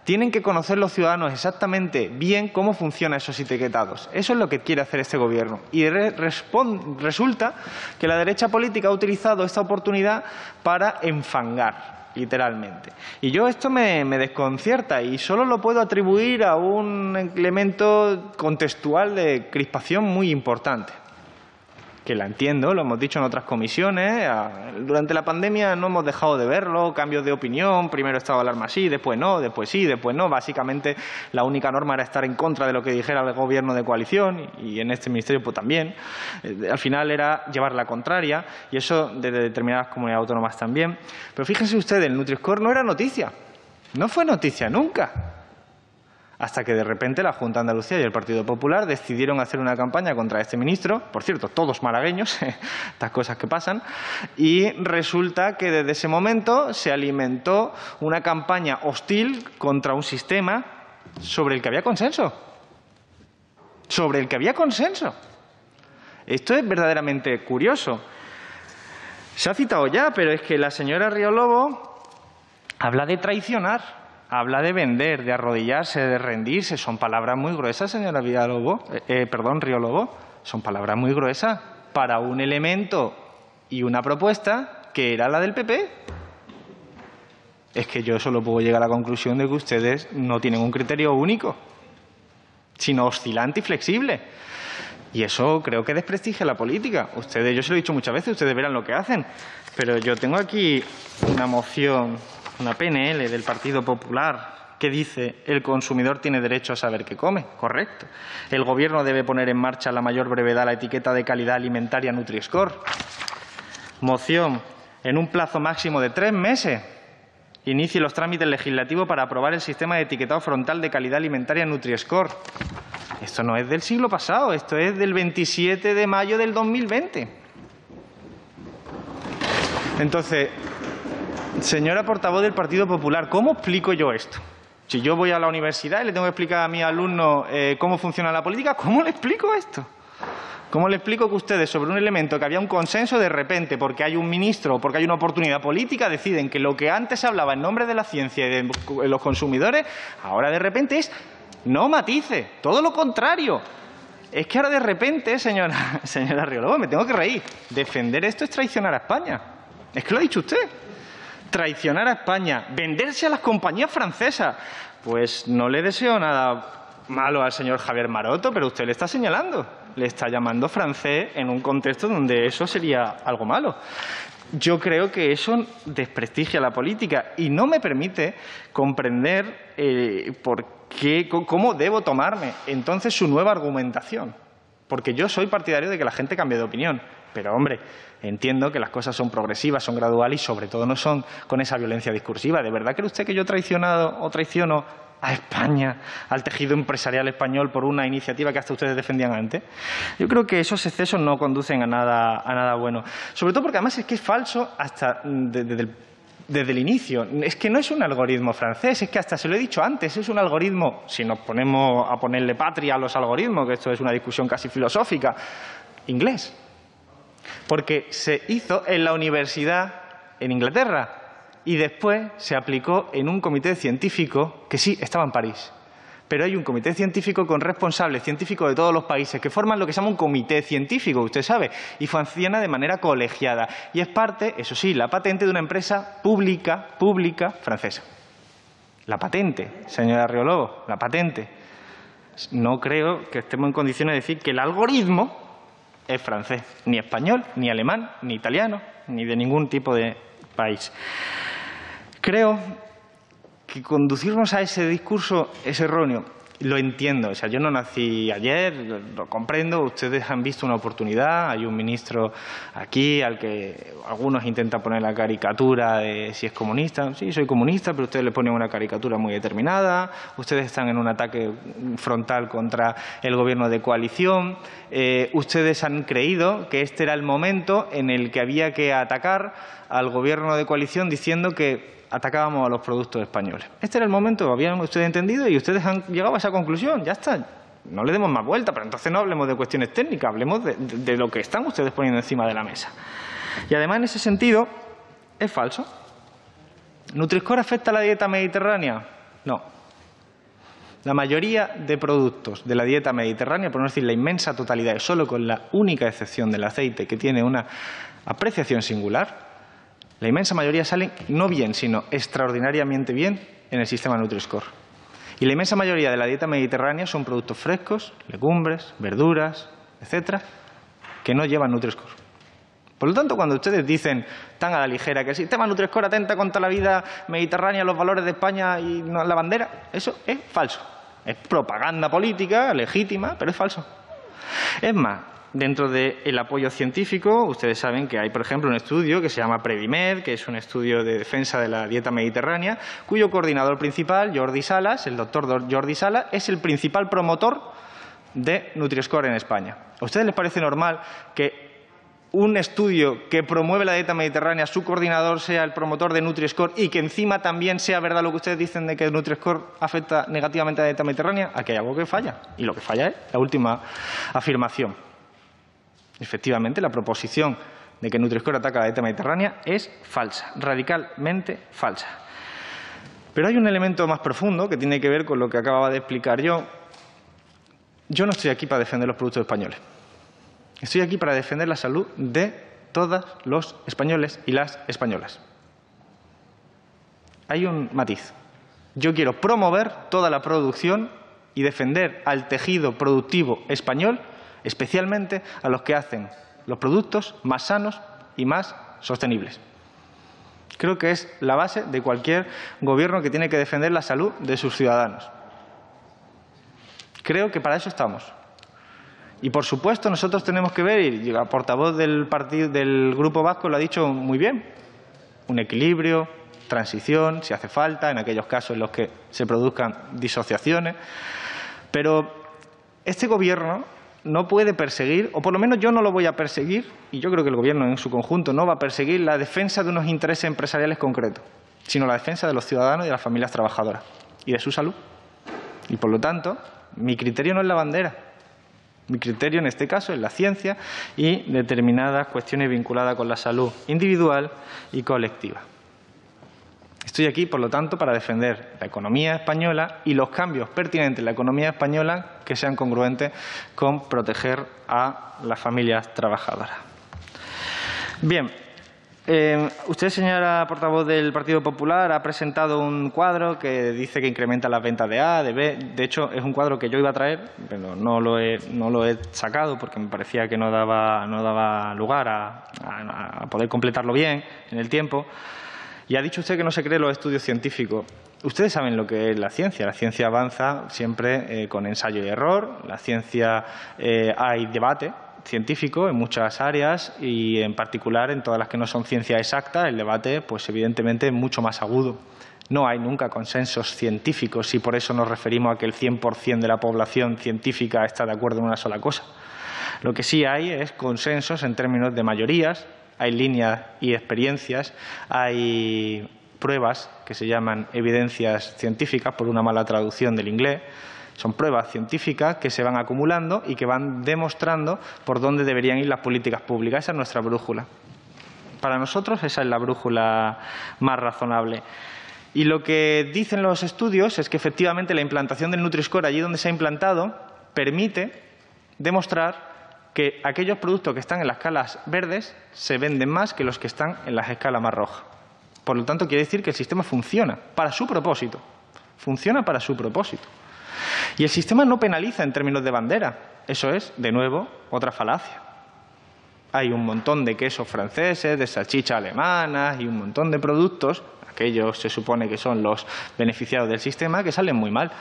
tienen que conocer los ciudadanos exactamente bien cómo funcionan esos etiquetados. Eso es lo que quiere hacer este Gobierno. Y resulta que la derecha política ha utilizado esta oportunidad para enfangar literalmente. Y yo esto me, desconcierta y solo lo puedo atribuir a un elemento contextual de crispación muy importante que la entiendo, lo hemos dicho en otras comisiones. Durante la pandemia no hemos dejado de verlo, cambios de opinión, primero estaba alarma sí, después no, después sí, después no. Básicamente la única norma era estar en contra de lo que dijera el gobierno de coalición y en este ministerio pues también. Eh, al final era llevar la contraria y eso de determinadas comunidades autónomas también. Pero fíjense ustedes, el Nutri-Score no era noticia, no fue noticia nunca hasta que de repente la Junta Andalucía y el Partido Popular decidieron hacer una campaña contra este ministro, por cierto, todos malagueños, estas cosas que pasan, y resulta que desde ese momento se alimentó una campaña hostil contra un sistema sobre el que había consenso. Sobre el que había consenso. Esto es verdaderamente curioso. Se ha citado ya, pero es que la señora Río Lobo habla de traicionar. Habla de vender, de arrodillarse, de rendirse. Son palabras muy gruesas, señora Villalobos, eh, eh, perdón, Río Lobo. Son palabras muy gruesas para un elemento y una propuesta que era la del PP. Es que yo solo puedo llegar a la conclusión de que ustedes no tienen un criterio único, sino oscilante y flexible. Y eso creo que desprestigia la política. Ustedes, yo se lo he dicho muchas veces, ustedes verán lo que hacen. Pero yo tengo aquí una moción una PNL del Partido Popular que dice el consumidor tiene derecho a saber qué come. Correcto. El Gobierno debe poner en marcha a la mayor brevedad la etiqueta de calidad alimentaria Nutri-Score. Moción. En un plazo máximo de tres meses inicie los trámites legislativos para aprobar el sistema de etiquetado frontal de calidad alimentaria Nutri-Score. Esto no es del siglo pasado, esto es del 27 de mayo del 2020. Entonces, Señora portavoz del Partido Popular, ¿cómo explico yo esto? Si yo voy a la universidad y le tengo que explicar a mi alumno eh, cómo funciona la política, ¿cómo le explico esto? ¿Cómo le explico que ustedes, sobre un elemento que había un consenso, de repente, porque hay un ministro o porque hay una oportunidad política, deciden que lo que antes hablaba en nombre de la ciencia y de los consumidores, ahora de repente es no matice, todo lo contrario. Es que ahora de repente, señora, señora Riolo, me tengo que reír. Defender esto es traicionar a España. Es que lo ha dicho usted traicionar a España, venderse a las compañías francesas. Pues no le deseo nada malo al señor Javier Maroto, pero usted le está señalando, le está llamando francés en un contexto donde eso sería algo malo. Yo creo que eso desprestigia la política y no me permite comprender eh, por qué, cómo debo tomarme entonces su nueva argumentación. Porque yo soy partidario de que la gente cambie de opinión Pero, hombre, entiendo que las cosas son progresivas, son graduales y, sobre todo, no son con esa violencia discursiva. ¿De verdad cree usted que yo he traicionado o traiciono a España, al tejido empresarial español por una iniciativa que hasta ustedes defendían antes. Yo creo que esos excesos no conducen a nada, a nada bueno. Sobre todo porque además es que es falso hasta desde el desde el inicio. Es que no es un algoritmo francés, es que hasta se lo he dicho antes, es un algoritmo, si nos ponemos a ponerle patria a los algoritmos, que esto es una discusión casi filosófica, inglés. Porque se hizo en la universidad en Inglaterra y después se aplicó en un comité científico que sí estaba en París. Pero hay un comité científico con responsables científicos de todos los países que forman lo que se llama un comité científico, usted sabe, y funciona de manera colegiada. Y es parte, eso sí, la patente de una empresa pública, pública francesa. La patente, señora Arriolobo, la patente. No creo que estemos en condiciones de decir que el algoritmo es francés, ni español, ni alemán, ni italiano, ni de ningún tipo de país. Creo que conducirnos a ese discurso es erróneo. Lo entiendo, o sea, yo no nací ayer, lo comprendo, ustedes han visto una oportunidad, hay un ministro aquí al que algunos intentan poner la caricatura de si es comunista, sí, soy comunista, pero ustedes le ponen una caricatura muy determinada, ustedes están en un ataque frontal contra el gobierno de coalición, eh, ustedes han creído que este era el momento en el que había que atacar al gobierno de coalición diciendo que atacábamos a los productos españoles. Este era el momento, habían ustedes entendido y ustedes han llegado a esa conclusión, ya está. No le demos más vuelta, pero entonces no hablemos de cuestiones técnicas, hablemos de, lo que están ustedes poniendo encima de la mesa. Y además, en ese sentido, es falso. ¿Nutriscore afecta a la dieta mediterránea? No. La mayoría de productos de la dieta mediterránea, por no decir la inmensa totalidad, solo con la única excepción del aceite, que tiene una apreciación singular, la inmensa mayoría salen no bien, sino extraordinariamente bien en el sistema Nutri-Score. Y la inmensa mayoría de la dieta mediterránea son productos frescos, legumbres, verduras, etcétera, que no llevan Nutri-Score. Por lo tanto, cuando ustedes dicen tan a la ligera que el sistema Nutri-Score atenta contra la vida mediterránea, los valores de España y la bandera, eso es falso. Es propaganda política legítima, pero es falso. Es más, Dentro del apoyo científico, ustedes saben que hay, por ejemplo, un estudio que se llama Predimed, que es un estudio de defensa de la dieta mediterránea, cuyo coordinador principal, Jordi Salas, el doctor Jordi Salas, es el principal promotor de Nutri-Score en España. ¿A ustedes les parece normal que un estudio que promueve la dieta mediterránea, su coordinador sea el promotor de Nutri-Score y que encima también sea verdad lo que ustedes dicen de que Nutri-Score afecta negativamente a la dieta mediterránea? Aquí hay algo que falla. Y lo que falla es la última afirmación. Efectivamente, la proposición de que Nutri-Score ataca la dieta mediterránea es falsa, radicalmente falsa. Pero hay un elemento más profundo que tiene que ver con lo que acababa de explicar yo. Yo no estoy aquí para defender los productos españoles. Estoy aquí para defender la salud de todos los españoles y las españolas. Hay un matiz. Yo quiero promover toda la producción y defender al tejido productivo español especialmente a los que hacen los productos más sanos y más sostenibles. Creo que es la base de cualquier gobierno que tiene que defender la salud de sus ciudadanos. Creo que para eso estamos. Y por supuesto nosotros tenemos que ver, y la portavoz del, partido, del Grupo Vasco lo ha dicho muy bien, un equilibrio, transición, si hace falta, en aquellos casos en los que se produzcan disociaciones. Pero este Gobierno no puede perseguir, o por lo menos yo no lo voy a perseguir, y yo creo que el Gobierno en su conjunto no va a perseguir la defensa de unos intereses empresariales concretos, sino la defensa de los ciudadanos y de las familias trabajadoras y de su salud. Y por lo tanto, mi criterio no es la bandera. Mi criterio en este caso es la ciencia y determinadas cuestiones vinculadas con la salud individual y colectiva. Estoy aquí, por lo tanto, para defender la economía española y los cambios pertinentes en la economía española que sean congruentes con proteger a las familias trabajadoras. Bien, eh, usted, señora portavoz del Partido Popular, ha presentado un cuadro que dice que incrementa las ventas de A, de B. De hecho, es un cuadro que yo iba a traer, pero no lo he, no lo he sacado porque me parecía que no daba, no daba lugar a poder completarlo bien en el tiempo. Y ha dicho usted que no se cree los estudios científicos. Ustedes saben lo que es la ciencia. La ciencia avanza siempre eh, con ensayo y error. La ciencia eh, hay debate, científico en muchas áreas y en particular en todas las que no son ciencia exacta, el debate pues evidentemente es mucho más agudo. No hay nunca consensos científicos y por eso nos referimos a que el 100% de la población científica está de acuerdo en una sola cosa. Lo que sí hay es consensos en términos de mayorías, hay líneas y experiencias, hay pruebas que se llaman evidencias científicas por una mala traducción del inglés, son pruebas científicas que se van acumulando y que van demostrando por dónde deberían ir las políticas públicas. Esa es nuestra brújula. Para nosotros esa es la brújula más razonable. Y lo que dicen los estudios es que efectivamente la implantación del Nutri-Score allí donde se ha implantado permite demostrar que aquellos productos que están en las escalas verdes se venden más que los que están en las escalas más rojas. Por lo tanto, quiere decir que el sistema funciona para su propósito. Funciona para su propósito. Y el sistema no penaliza en términos de bandera. Eso es, de nuevo, otra falacia. Hay un montón de quesos franceses, de salchicha alemanas y un montón de productos, aquellos se supone que son los beneficiados del sistema, que salen muy mal.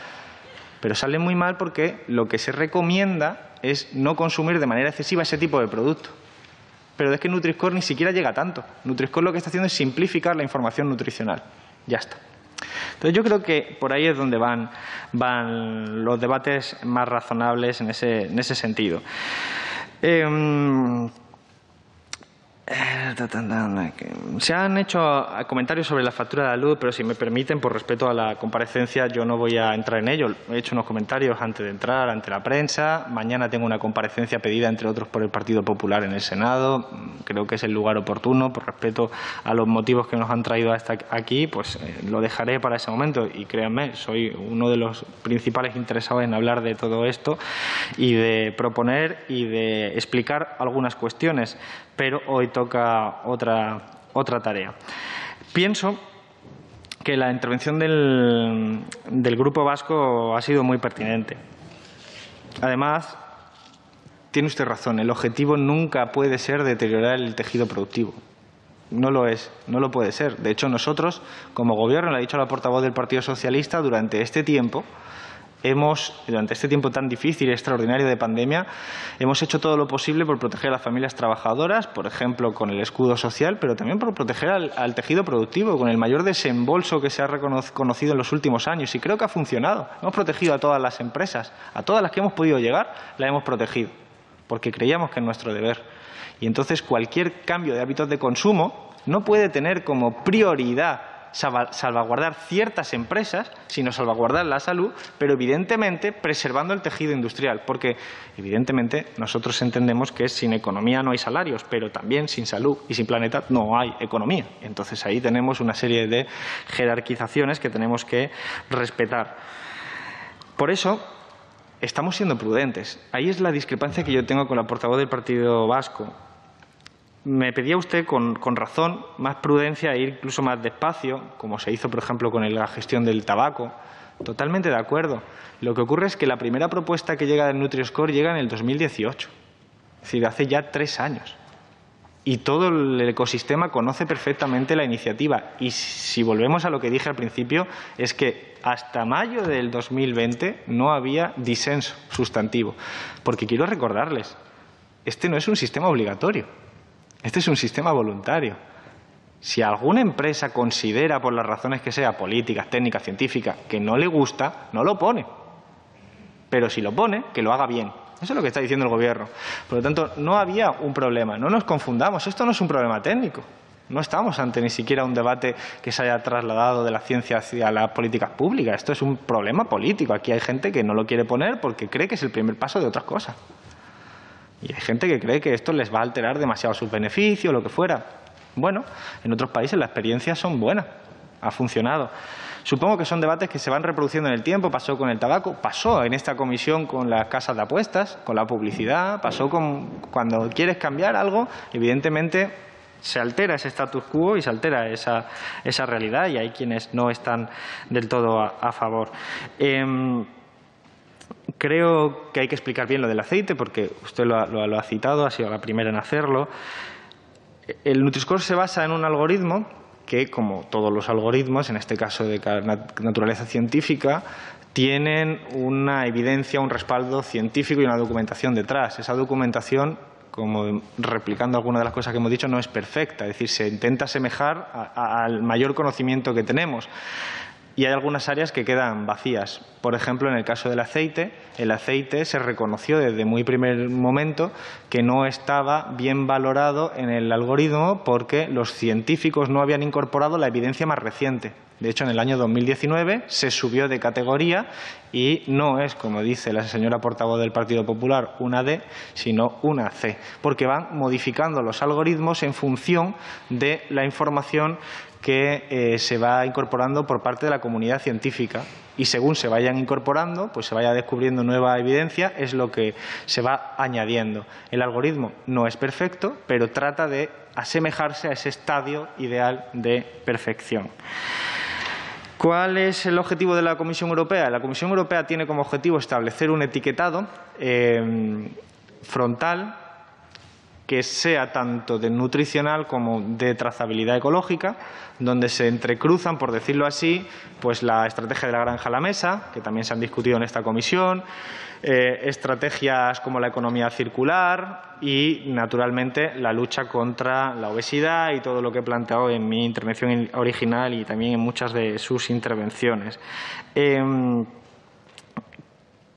Pero salen muy mal porque lo que se recomienda es no consumir de manera excesiva ese tipo de producto. Pero es que Nutri-Score ni siquiera llega tanto. Nutri-Score lo que está haciendo es simplificar la información nutricional. Ya está. Entonces yo creo que por ahí es donde van, van los debates más razonables en ese, en ese sentido. Em, se han hecho comentarios sobre la factura de la luz, pero si me permiten, por respeto a la comparecencia, yo no voy a entrar en ello. He hecho unos comentarios antes de entrar ante la prensa. Mañana tengo una comparecencia pedida, entre otros, por el Partido Popular en el Senado. Creo que es el lugar oportuno, por respeto a los motivos que nos han traído hasta aquí, pues eh, lo dejaré para ese momento. Y créanme, soy uno de los principales interesados en hablar de todo esto y de proponer y de explicar algunas cuestiones pero hoy toca otra, otra tarea. Pienso que la intervención del, del Grupo Vasco ha sido muy pertinente. Además, tiene usted razón, el objetivo nunca puede ser deteriorar el tejido productivo. No lo es, no lo puede ser. De hecho, nosotros, como Gobierno, le ha dicho la portavoz del Partido Socialista, durante este tiempo hemos, durante este tiempo tan difícil y extraordinario de pandemia, hemos hecho todo lo posible por proteger a las familias trabajadoras, por ejemplo, con el escudo social, pero también por proteger al, tejido productivo, con el mayor desembolso que se ha reconocido en los últimos años. Y creo que ha funcionado. Hemos protegido a todas las empresas, a todas las que hemos podido llegar, las hemos protegido, porque creíamos que es nuestro deber. Y entonces cualquier cambio de hábitos de consumo no puede tener como prioridad salvaguardar ciertas empresas, sino salvaguardar la salud, pero evidentemente preservando el tejido industrial, porque evidentemente nosotros entendemos que sin economía no hay salarios, pero también sin salud y sin planeta no hay economía. Entonces ahí tenemos una serie de jerarquizaciones que tenemos que respetar. Por eso, estamos siendo prudentes. Ahí es la discrepancia que yo tengo con la portavoz del Partido Vasco me pedía usted, con, razón, más prudencia e incluso más despacio, como se hizo, por ejemplo, con la gestión del tabaco. Totalmente de acuerdo. Lo que ocurre es que la primera propuesta que llega del NutriScore llega en el 2018, es decir, hace ya tres años. Y todo el ecosistema conoce perfectamente la iniciativa. Y si volvemos a lo que dije al principio, es que hasta mayo del 2020 no había disenso sustantivo. Porque quiero recordarles, este no es un sistema obligatorio. Este es un sistema voluntario. Si alguna empresa considera, por las razones que sea, políticas, técnicas, científicas, que no le gusta, no lo pone. Pero si lo pone, que lo haga bien. Eso es lo que está diciendo el Gobierno. Por lo tanto, no había un problema. No nos confundamos. Esto no es un problema técnico. No estamos ante ni siquiera un debate que se haya trasladado de la ciencia hacia las políticas públicas. Esto es un problema político. Aquí hay gente que no lo quiere poner porque cree que es el primer paso de otras cosas. Y hay gente que cree que esto les va a alterar demasiado sus beneficios, lo que fuera. Bueno, en otros países las experiencias son buenas, ha funcionado. Supongo que son debates que se van reproduciendo en el tiempo, pasó con el tabaco, pasó en esta comisión con las casas de apuestas, con la publicidad, pasó con cuando quieres cambiar algo, evidentemente se altera ese status quo y se altera esa, esa realidad y hay quienes no están del todo a, favor. Em, Creo que hay que explicar bien lo del aceite, porque usted lo ha, citado, ha sido la primera en hacerlo. El Nutri-Score se basa en un algoritmo que, como todos los algoritmos, en este caso de naturaleza científica, tienen una evidencia, un respaldo científico y una documentación detrás. Esa documentación como replicando algunas de las cosas que hemos dicho, no es perfecta. Es decir, se intenta asemejar al mayor conocimiento que tenemos y hay algunas áreas que quedan vacías. Por ejemplo, en el caso del aceite, el aceite se reconoció desde muy primer momento que no estaba bien valorado en el algoritmo porque los científicos no habían incorporado la evidencia más reciente. De hecho, en el año 2019 se subió de categoría y no es, como dice la señora portavoz del Partido Popular, una D, sino una C, porque van modificando los algoritmos en función de la información que eh, se va incorporando por parte de la comunidad científica y según se vayan incorporando, pues se vaya descubriendo nueva evidencia, es lo que se va añadiendo. El algoritmo no es perfecto, pero trata de asemejarse a ese estadio ideal de perfección. ¿Cuál es el objetivo de la Comisión Europea? La Comisión Europea tiene como objetivo establecer un etiquetado eh, frontal que sea tanto de nutricional como de trazabilidad ecológica, donde se entrecruzan, por decirlo así, pues la estrategia de la granja a la mesa, que también se han discutido en esta comisión, eh, estrategias como la economía circular y, naturalmente, la lucha contra la obesidad y todo lo que he planteado en mi intervención original y también en muchas de sus intervenciones. Em,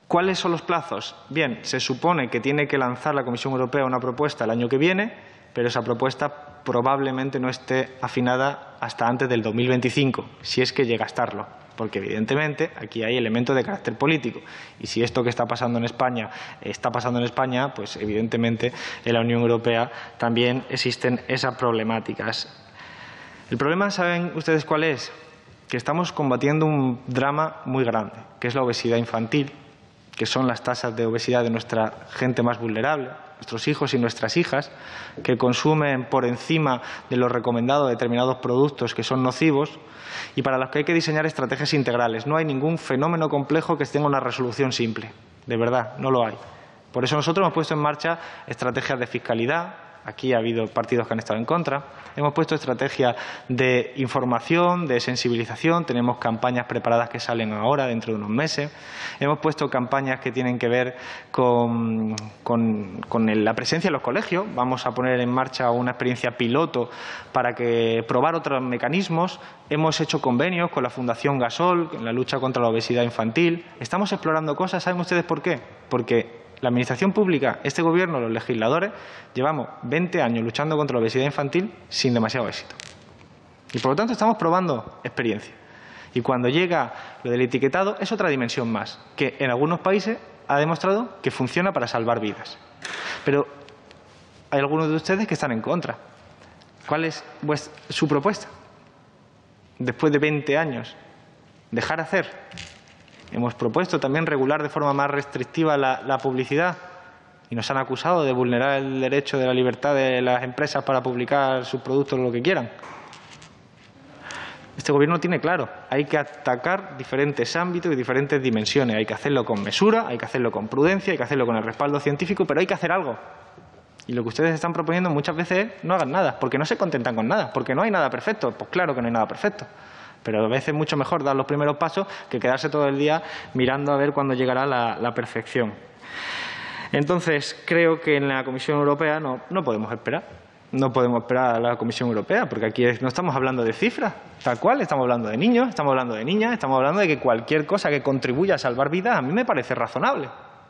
¿Cuáles son los plazos? Bien, se supone que tiene que lanzar la Comisión Europea una propuesta el año que viene, pero esa propuesta probablemente no esté afinada hasta antes del 2025, si es que llega a estarlo, porque evidentemente aquí hay elementos de carácter político y si esto que está pasando en España está pasando en España, pues evidentemente en la Unión Europea también existen esas problemáticas. El problema, ¿saben ustedes cuál es? Que estamos combatiendo un drama muy grande, que es la obesidad infantil, que son las tasas de obesidad de nuestra gente más vulnerable, nuestros hijos y nuestras hijas, que consumen por encima de lo recomendado determinados productos que son nocivos y para los que hay que diseñar estrategias integrales. No hay ningún fenómeno complejo que tenga una resolución simple. De verdad, no lo hay. Por eso nosotros hemos puesto en marcha estrategias de fiscalidad, Aquí ha habido partidos que han estado en contra. Hemos puesto estrategias de información, de sensibilización. Tenemos campañas preparadas que salen ahora, dentro de unos meses. Hemos puesto campañas que tienen que ver con, la presencia en los colegios. Vamos a poner en marcha una experiencia piloto para que probar otros mecanismos. Hemos hecho convenios con la Fundación Gasol en la lucha contra la obesidad infantil. Estamos explorando cosas. ¿Saben ustedes por qué? Porque la Administración pública, este Gobierno, los legisladores, llevamos 20 años luchando contra la obesidad infantil sin demasiado éxito. Y por lo tanto estamos probando experiencia. Y cuando llega lo del etiquetado es otra dimensión más, que en algunos países ha demostrado que funciona para salvar vidas. Pero hay algunos de ustedes que están en contra. ¿Cuál es su propuesta? Después de 20 años, dejar hacer Hemos propuesto también regular de forma más restrictiva la, publicidad y nos han acusado de vulnerar el derecho de la libertad de las empresas para publicar sus productos lo que quieran. Este Gobierno tiene claro, hay que atacar diferentes ámbitos y diferentes dimensiones. Hay que hacerlo con mesura, hay que hacerlo con prudencia, hay que hacerlo con el respaldo científico, pero hay que hacer algo. Y lo que ustedes están proponiendo muchas veces es no hagan nada, porque no se contentan con nada, porque no hay nada perfecto. Pues claro que no hay nada perfecto. Pero a veces es mucho mejor dar los primeros pasos que quedarse todo el día mirando a ver cuándo llegará la, perfección. Entonces, creo que en la Comisión Europea no, no podemos esperar. No podemos esperar a la Comisión Europea, porque aquí no estamos hablando de cifras, tal cual, estamos hablando de niños, estamos hablando de niñas, estamos hablando de que cualquier cosa que contribuya a salvar vidas a mí me parece razonable.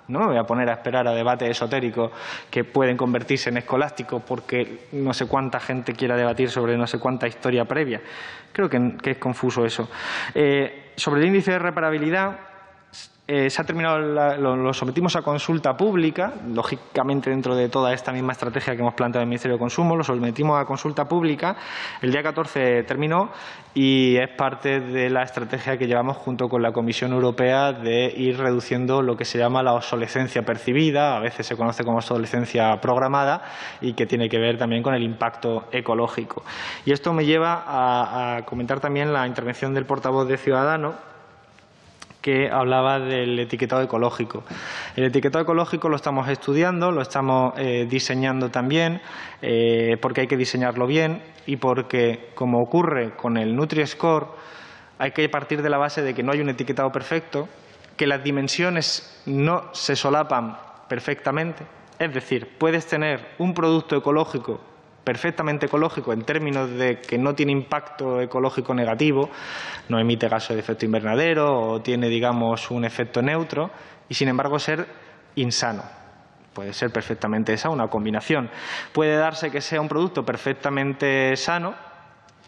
No me voy a poner a esperar a debates esotéricos que pueden convertirse en escolásticos porque no sé cuánta gente quiera debatir sobre no sé cuánta historia previa. Creo que, es confuso eso. Eh, sobre el índice de reparabilidad, eh, se ha terminado, lo, sometimos a consulta pública, lógicamente dentro de toda esta misma estrategia que hemos planteado en el Ministerio de Consumo, lo sometimos a consulta pública, el día 14 terminó y es parte de la estrategia que llevamos junto con la Comisión Europea de ir reduciendo lo que se llama la obsolescencia percibida, a veces se conoce como obsolescencia programada y que tiene que ver también con el impacto ecológico. Y esto me lleva a, a comentar también la intervención del portavoz de Ciudadanos que hablaba del etiquetado ecológico. El etiquetado ecológico lo estamos estudiando, lo estamos eh, diseñando también, eh, porque hay que diseñarlo bien y porque, como ocurre con el Nutri-Score, hay que partir de la base de que no hay un etiquetado perfecto, que las dimensiones no se solapan perfectamente, Es decir, puedes tener un producto ecológico perfectamente ecológico en términos de que no tiene impacto ecológico negativo, no emite gases de efecto invernadero o tiene, digamos, un efecto neutro y, sin embargo, ser insano. Puede ser perfectamente esa una combinación. Puede darse que sea un producto perfectamente sano,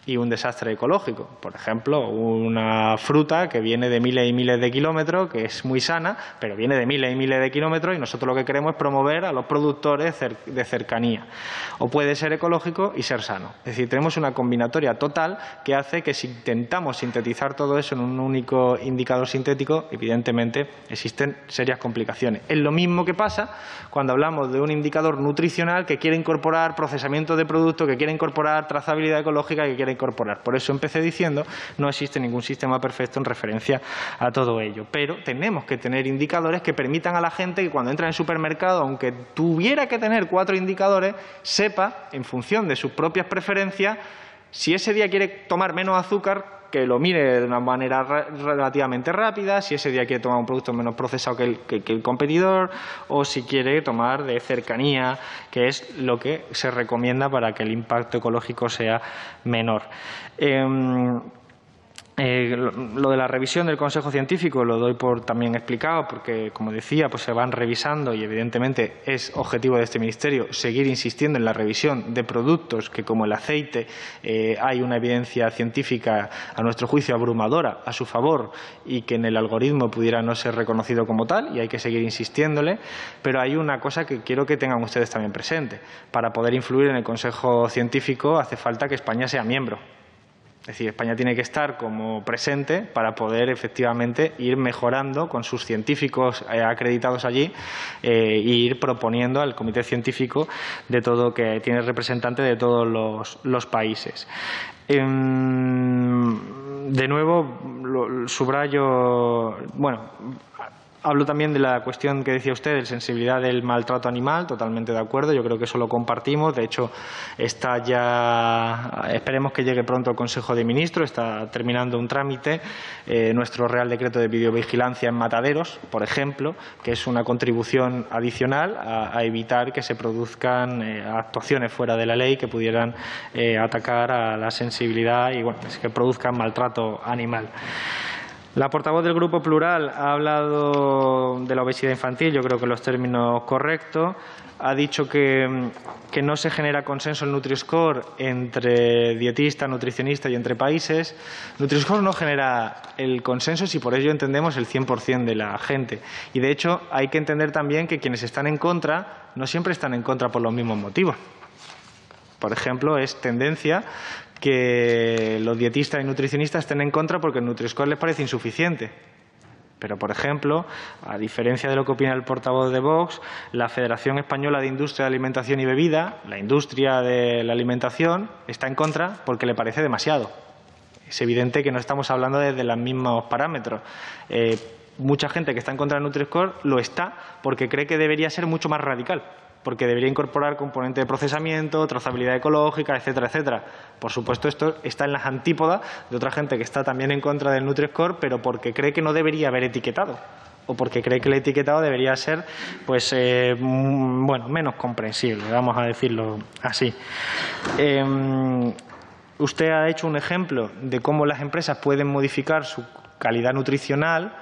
y un desastre ecológico. Por ejemplo, una fruta que viene de miles y miles de kilómetros, que es muy sana, pero viene de miles y miles de kilómetros y nosotros lo que queremos es promover a los productores de cercanía. O puede ser ecológico y ser sano. Es decir, tenemos una combinatoria total que hace que si intentamos sintetizar todo eso en un único indicador sintético, evidentemente existen serias complicaciones. Es lo mismo que pasa cuando hablamos de un indicador nutricional que quiere incorporar procesamiento de productos, que quiere incorporar trazabilidad ecológica, que quiere incorporar. Por eso empecé diciendo, no existe ningún sistema perfecto en referencia a todo ello. Pero tenemos que tener indicadores que permitan a la gente que cuando entra en el supermercado, aunque tuviera que tener cuatro indicadores, sepa, en función de sus propias preferencias, si ese día quiere tomar menos azúcar, que lo mire de una manera relativamente rápida, si ese día quiere tomar un producto menos procesado que el, competidor o si quiere tomar de cercanía, que es lo que se recomienda para que el impacto ecológico sea menor. Em, eh, lo de la revisión del Consejo Científico lo doy por también explicado porque, como decía, pues se van revisando y evidentemente es objetivo de este Ministerio seguir insistiendo en la revisión de productos que, como el aceite, eh, hay una evidencia científica, a nuestro juicio, abrumadora a su favor y que en el algoritmo pudiera no ser reconocido como tal y hay que seguir insistiéndole. Pero hay una cosa que quiero que tengan ustedes también presente. Para poder influir en el Consejo Científico hace falta que España sea miembro es decir, España tiene que estar como presente para poder efectivamente ir mejorando con sus científicos eh, acreditados allí e ir proponiendo al comité científico de todo que tiene representante de todos los, países. Em, de nuevo, subrayo, bueno, Hablo también de la cuestión que decía usted, de sensibilidad del maltrato animal, totalmente de acuerdo, yo creo que eso lo compartimos. De hecho, está ya, esperemos que llegue pronto al Consejo de Ministros, está terminando un trámite, eh, nuestro Real Decreto de Videovigilancia en mataderos, por ejemplo, que es una contribución adicional a, evitar que se produzcan eh, actuaciones fuera de la ley que pudieran eh, atacar a la sensibilidad y bueno, que produzcan maltrato animal. La portavoz del Grupo Plural ha hablado de la obesidad infantil, yo creo que los términos correctos. Ha dicho que, no se genera consenso en Nutri-Score entre dietistas, nutricionistas y entre países. Nutri-Score no genera el consenso si por ello entendemos el 100% de la gente. Y, de hecho, hay que entender también que quienes están en contra no siempre están en contra por los mismos motivos. Por ejemplo, es tendencia que los dietistas y nutricionistas estén en contra porque el Nutri-Score les parece insuficiente. Pero, por ejemplo, a diferencia de lo que opina el portavoz de Vox, la Federación Española de Industria de Alimentación y Bebida, la industria de la alimentación, está en contra porque le parece demasiado. Es evidente que no estamos hablando desde los mismos parámetros. Eh, mucha gente que está en contra del Nutri-Score lo está porque cree que debería ser mucho más radical porque debería incorporar componentes de procesamiento, trazabilidad ecológica, etcétera, etcétera. Por supuesto, esto está en las antípodas de otra gente que está también en contra del Nutri-Score, pero porque cree que no debería haber etiquetado o porque cree que el etiquetado debería ser pues eh, mm, bueno menos comprensible vamos a decirlo así em, usted ha hecho un ejemplo de cómo las empresas pueden modificar su calidad nutricional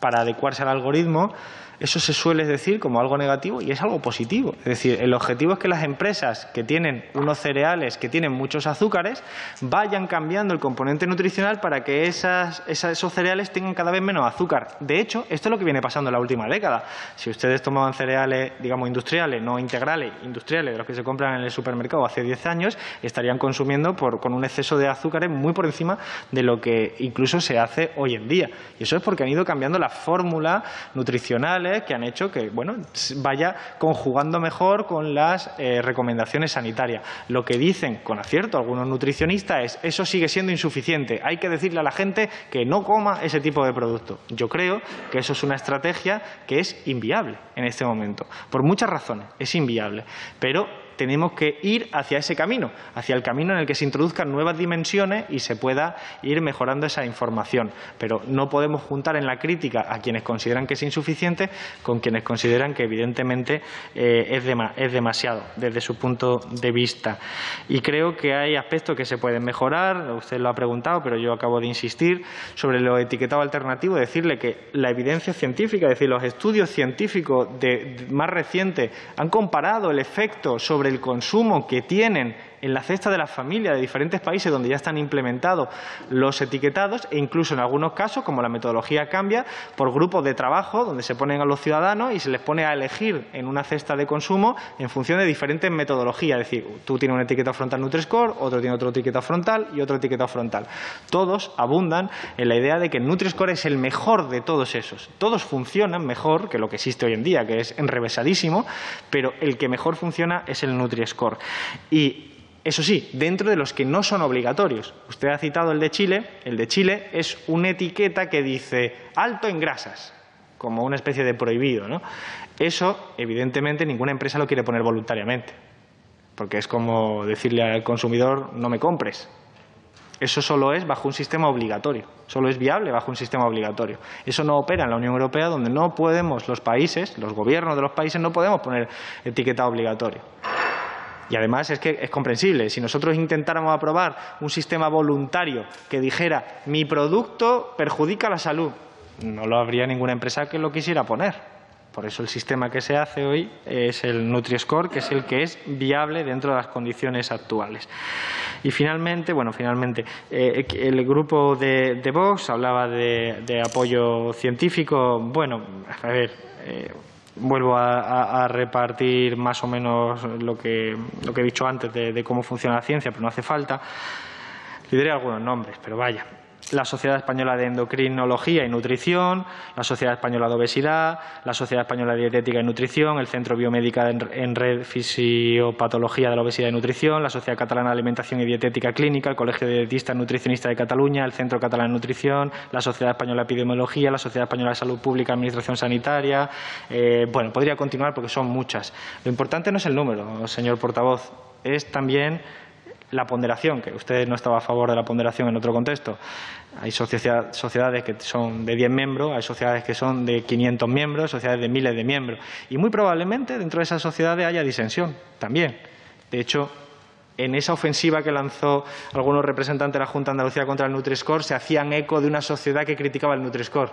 para adecuarse al algoritmo eso se suele decir como algo negativo y es algo positivo. Es decir, el objetivo es que las empresas que tienen unos cereales que tienen muchos azúcares vayan cambiando el componente nutricional para que esos cereales tengan cada vez menos azúcar. De hecho, esto es lo que viene pasando en la última década. Si ustedes tomaban cereales, digamos, industriales, no integrales, industriales, de los que se compran en el supermercado hace 10 años, estarían consumiendo por, con un exceso de azúcares muy por encima de lo que incluso se hace hoy en día. Y eso es porque han ido cambiando la fórmula nutricional que han hecho que bueno, vaya conjugando mejor con las eh, recomendaciones sanitarias. Lo que dicen con acierto algunos nutricionistas es eso sigue siendo insuficiente, hay que decirle a la gente que no coma ese tipo de producto. Yo creo que eso es una estrategia que es inviable en este momento, por muchas razones, es inviable. Pero tenemos que ir hacia ese camino, hacia el camino en el que se introduzcan nuevas dimensiones y se pueda ir mejorando esa información. Pero no podemos juntar en la crítica a quienes consideran que es insuficiente con quienes consideran que evidentemente eh, es, es demasiado desde su punto de vista. Y creo que hay aspectos que se pueden mejorar, usted lo ha preguntado, pero yo acabo de insistir sobre lo etiquetado alternativo, decirle que la evidencia científica, es decir, los estudios científicos de, más recientes han comparado el efecto sobre el consumo que tienen en la cesta de las familias de diferentes países donde ya están implementados los etiquetados e incluso en algunos casos, como la metodología cambia, por grupos de trabajo donde se ponen a los ciudadanos y se les pone a elegir en una cesta de consumo en función de diferentes metodologías. Es decir, tú tienes un etiqueta frontal Nutri-Score, otro tiene otro etiqueta frontal y otro etiqueta frontal. Todos abundan en la idea de que el Nutri-Score es el mejor de todos esos. Todos funcionan mejor que lo que existe hoy en día, que es enrevesadísimo, pero el que mejor funciona es el Nutri-Score. Y eso sí, dentro de los que no son obligatorios. Usted ha citado el de Chile. El de Chile es una etiqueta que dice alto en grasas, como una especie de prohibido. ¿no? Eso, evidentemente, ninguna empresa lo quiere poner voluntariamente, porque es como decirle al consumidor no me compres. Eso solo es bajo un sistema obligatorio, solo es viable bajo un sistema obligatorio. Eso no opera en la Unión Europea, donde no podemos los países, los gobiernos de los países, no podemos poner etiqueta obligatorio. Y además es que es comprensible. Si nosotros intentáramos aprobar un sistema voluntario que dijera mi producto perjudica la salud, no lo habría ninguna empresa que lo quisiera poner. Por eso el sistema que se hace hoy es el Nutri-Score, que es el que es viable dentro de las condiciones actuales. Y finalmente, bueno, finalmente, eh, el grupo de, Vox hablaba de, apoyo científico. Bueno, a ver, eh, vuelvo a, repartir más o menos lo que, lo que he dicho antes de, de, cómo funciona la ciencia, pero no hace falta. Le diré algunos nombres, pero vaya la Sociedad Española de Endocrinología y Nutrición, la Sociedad Española de Obesidad, la Sociedad Española de Dietética y Nutrición, el Centro Biomédica en Red Fisiopatología de la Obesidad y Nutrición, la Sociedad Catalana de Alimentación y Dietética Clínica, el Colegio de Dietistas Nutricionistas de Cataluña, el Centro Catalán de Nutrición, la Sociedad Española de Epidemiología, la Sociedad Española de Salud Pública y Administración Sanitaria. Eh, bueno, podría continuar porque son muchas. Lo importante no es el número, señor portavoz, es también la ponderación, que usted no estaba a favor de la ponderación en otro contexto. Hay sociedades que son de 10 miembros, hay sociedades que son de 500 miembros, sociedades de miles de miembros. Y muy probablemente dentro de esas sociedades haya disensión también. De hecho, en esa ofensiva que lanzó algunos representantes de la Junta de Andalucía contra el Nutri-Score, se hacían eco de una sociedad que criticaba el Nutri-Score.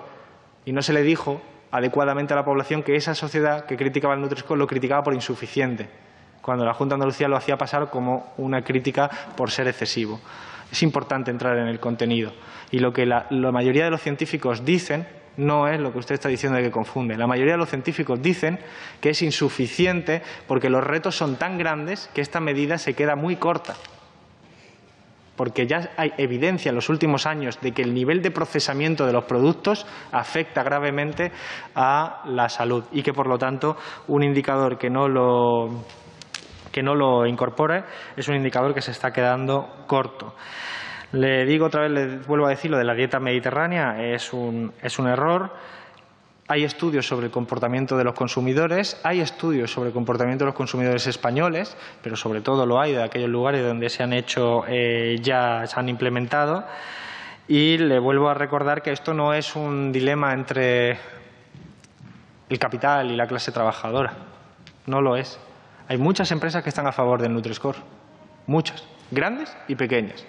Y no se le dijo adecuadamente a la población que esa sociedad que criticaba el Nutri-Score lo criticaba por insuficiente cuando la Junta de Andalucía lo hacía pasar como una crítica por ser excesivo. Es importante entrar en el contenido. Y lo que la, mayoría de los científicos dicen no es lo que usted está diciendo de que confunde. La mayoría de los científicos dicen que es insuficiente porque los retos son tan grandes que esta medida se queda muy corta. Porque ya hay evidencia en los últimos años de que el nivel de procesamiento de los productos afecta gravemente a la salud y que, por lo tanto, un indicador que no lo que no lo incorpore es un indicador que se está quedando corto. Le digo otra vez, le vuelvo a decir, lo de la dieta mediterránea es un, es un error. Hay estudios sobre el comportamiento de los consumidores, hay estudios sobre el comportamiento de los consumidores españoles, pero sobre todo lo hay de aquellos lugares donde se han hecho, eh, ya se han implementado. Y le vuelvo a recordar que esto no es un dilema entre el capital y la clase trabajadora. No lo es. Hay muchas empresas que están a favor del Nutri-Score, muchas, grandes y pequeñas.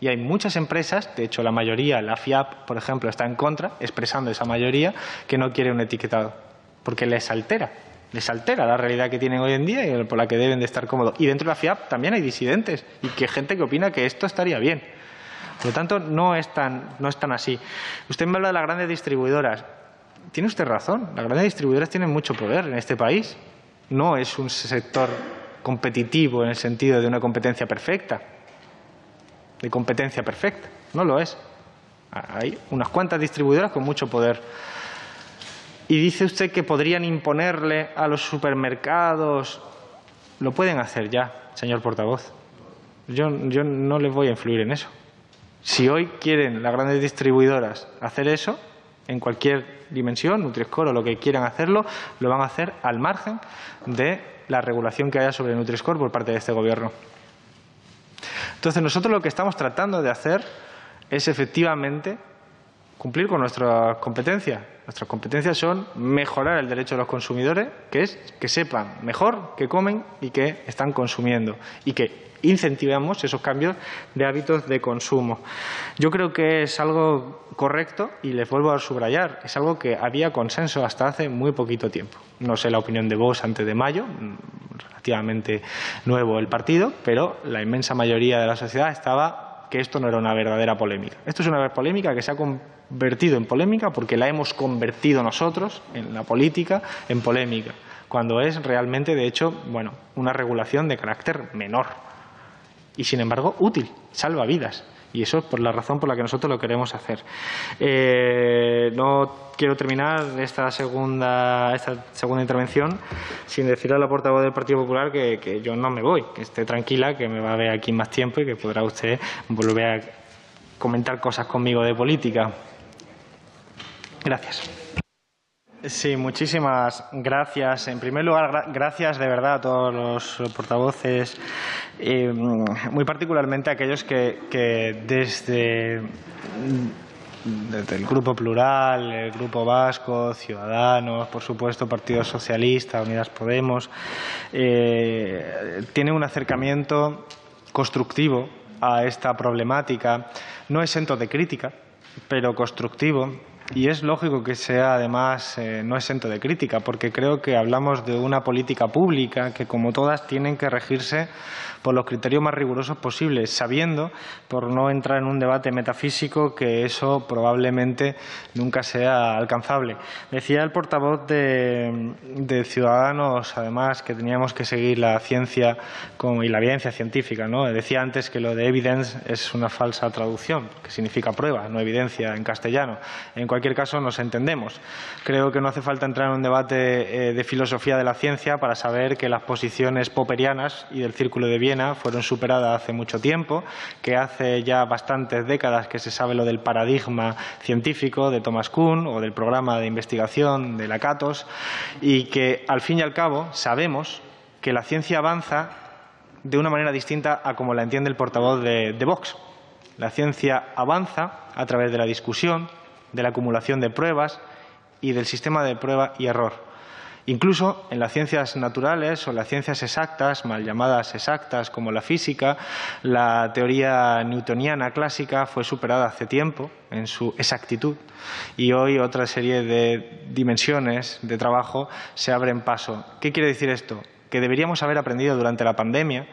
Y hay muchas empresas, de hecho la mayoría, la FIAP, por ejemplo, está en contra, expresando esa mayoría, que no quiere un etiquetado, porque les altera, les altera la realidad que tienen hoy en día y por la que deben de estar cómodos. Y dentro de la FIAP también hay disidentes y que gente que opina que esto estaría bien. Por lo tanto, no es tan, no es tan así. Usted me habla de las grandes distribuidoras. Tiene usted razón, las grandes distribuidoras tienen mucho poder en este país no es un sector competitivo en el sentido de una competencia perfecta, de competencia perfecta, no lo es. Hay unas cuantas distribuidoras con mucho poder. Y dice usted que podrían imponerle a los supermercados. Lo pueden hacer ya, señor portavoz. Yo, yo no les voy a influir en eso. Si hoy quieren las grandes distribuidoras hacer eso, en cualquier dimensión, Nutri-Score o lo que quieran hacerlo, lo van a hacer al margen de la regulación que haya sobre Nutri-Score por parte de este Gobierno. Entonces, nosotros lo que estamos tratando de hacer es efectivamente cumplir con nuestras competencias. Nuestras competencias son mejorar el derecho de los consumidores, que es que sepan mejor qué comen y qué están consumiendo y que incentivemos esos cambios de hábitos de consumo. Yo creo que es algo correcto y les vuelvo a subrayar, es algo que había consenso hasta hace muy poquito tiempo. No sé la opinión de vos antes de mayo, relativamente nuevo el partido, pero la inmensa mayoría de la sociedad estaba que esto no era una verdadera polémica. Esto es una polémica que se ha convertido en polémica porque la hemos convertido nosotros, en la política, en polémica, cuando es realmente, de hecho, bueno, una regulación de carácter menor y, sin embargo, útil, salva vidas. Y eso es por la razón por la que nosotros lo queremos hacer. Eh, no quiero terminar esta segunda, esta segunda intervención sin decirle a la portavoz del Partido Popular que, que yo no me voy, que esté tranquila, que me va a ver aquí más tiempo y que podrá usted volver a comentar cosas conmigo de política. Gracias. Sí, muchísimas gracias. En primer lugar, gracias de verdad a todos los portavoces, eh, muy particularmente a aquellos que, desde, desde, el Grupo Plural, el Grupo Vasco, Ciudadanos, por supuesto, Partido Socialista, Unidas Podemos, eh, tienen un acercamiento constructivo a esta problemática, no exento de crítica, pero constructivo y es lógico que sea, además, eh, no exento de crítica, porque creo que hablamos de una política pública que, como todas, tienen que regirse por los criterios más rigurosos posibles, sabiendo, por no entrar en un debate metafísico, que eso probablemente nunca sea alcanzable. Decía el portavoz de, Ciudadanos, además, que teníamos que seguir la ciencia y la evidencia científica. ¿no? Decía antes que lo de evidence es una falsa traducción, que significa prueba, no evidencia en castellano. En cualquier caso, nos entendemos. Creo que no hace falta entrar en un debate eh, de filosofía de la ciencia para saber que las posiciones popperianas y del círculo de fueron superadas hace mucho tiempo, que hace ya bastantes décadas que se sabe lo del paradigma científico de Thomas Kuhn o del programa de investigación de la CATOS y que al fin y al cabo sabemos que la ciencia avanza de una manera distinta a como la entiende el portavoz de, de Vox. La ciencia avanza a través de la discusión, de la acumulación de pruebas y del sistema de prueba y error. Incluso en las ciencias naturales o las ciencias exactas, mal llamadas exactas como la física, la teoría newtoniana clásica fue superada hace tiempo en su exactitud y hoy otra serie de dimensiones de trabajo se abren paso. ¿Qué quiere decir esto? Que deberíamos haber aprendido durante la pandemia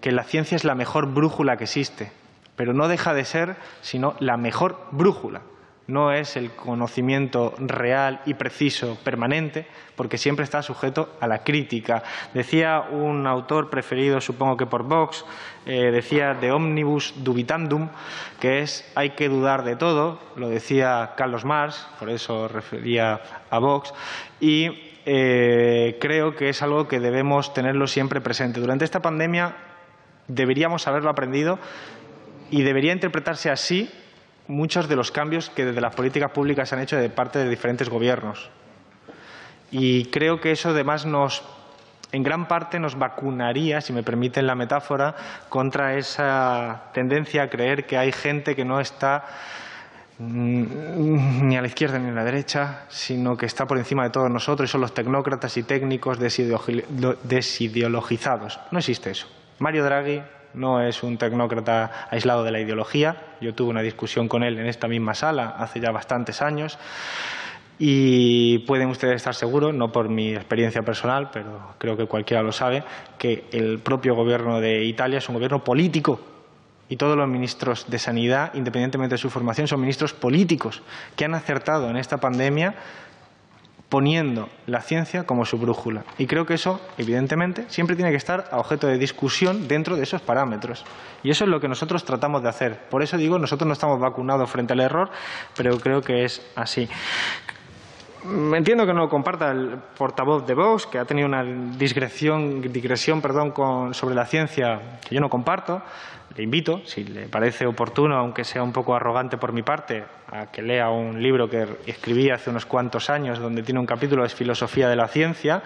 que la ciencia es la mejor brújula que existe, pero no deja de ser sino la mejor brújula no es el conocimiento real y preciso permanente, porque siempre está sujeto a la crítica. Decía un autor preferido, supongo que por Vox, eh, decía de omnibus dubitandum, que es hay que dudar de todo, lo decía Carlos Marx, por eso refería a Vox, y eh, creo que es algo que debemos tenerlo siempre presente. Durante esta pandemia deberíamos haberlo aprendido y debería interpretarse así muchos de los cambios que desde las políticas públicas se han hecho de parte de diferentes gobiernos. Y creo que eso además nos, en gran parte nos vacunaría, si me permiten la metáfora, contra esa tendencia a creer que hay gente que no está mm, ni a la izquierda ni a la derecha, sino que está por encima de todos nosotros y son los tecnócratas y técnicos desideologizados. No existe eso. Mario Draghi no es un tecnócrata aislado de la ideología. Yo tuve una discusión con él en esta misma sala hace ya bastantes años y pueden ustedes estar seguros, no por mi experiencia personal, pero creo que cualquiera lo sabe, que el propio gobierno de Italia es un gobierno político y todos los ministros de Sanidad, independientemente de su formación, son ministros políticos que han acertado en esta pandemia poniendo la ciencia como su brújula. Y creo que eso, evidentemente, siempre tiene que estar a objeto de discusión dentro de esos parámetros. Y eso es lo que nosotros tratamos de hacer. Por eso digo, nosotros no estamos vacunados frente al error, pero creo que es así. Entiendo que no lo comparta el portavoz de Vox, que ha tenido una digresión, perdón, con, sobre la ciencia que yo no comparto le invito, si le parece oportuno, aunque sea un poco arrogante por mi parte, a que lea un libro que escribí hace unos cuantos años, donde tiene un capítulo de Filosofía de la Ciencia,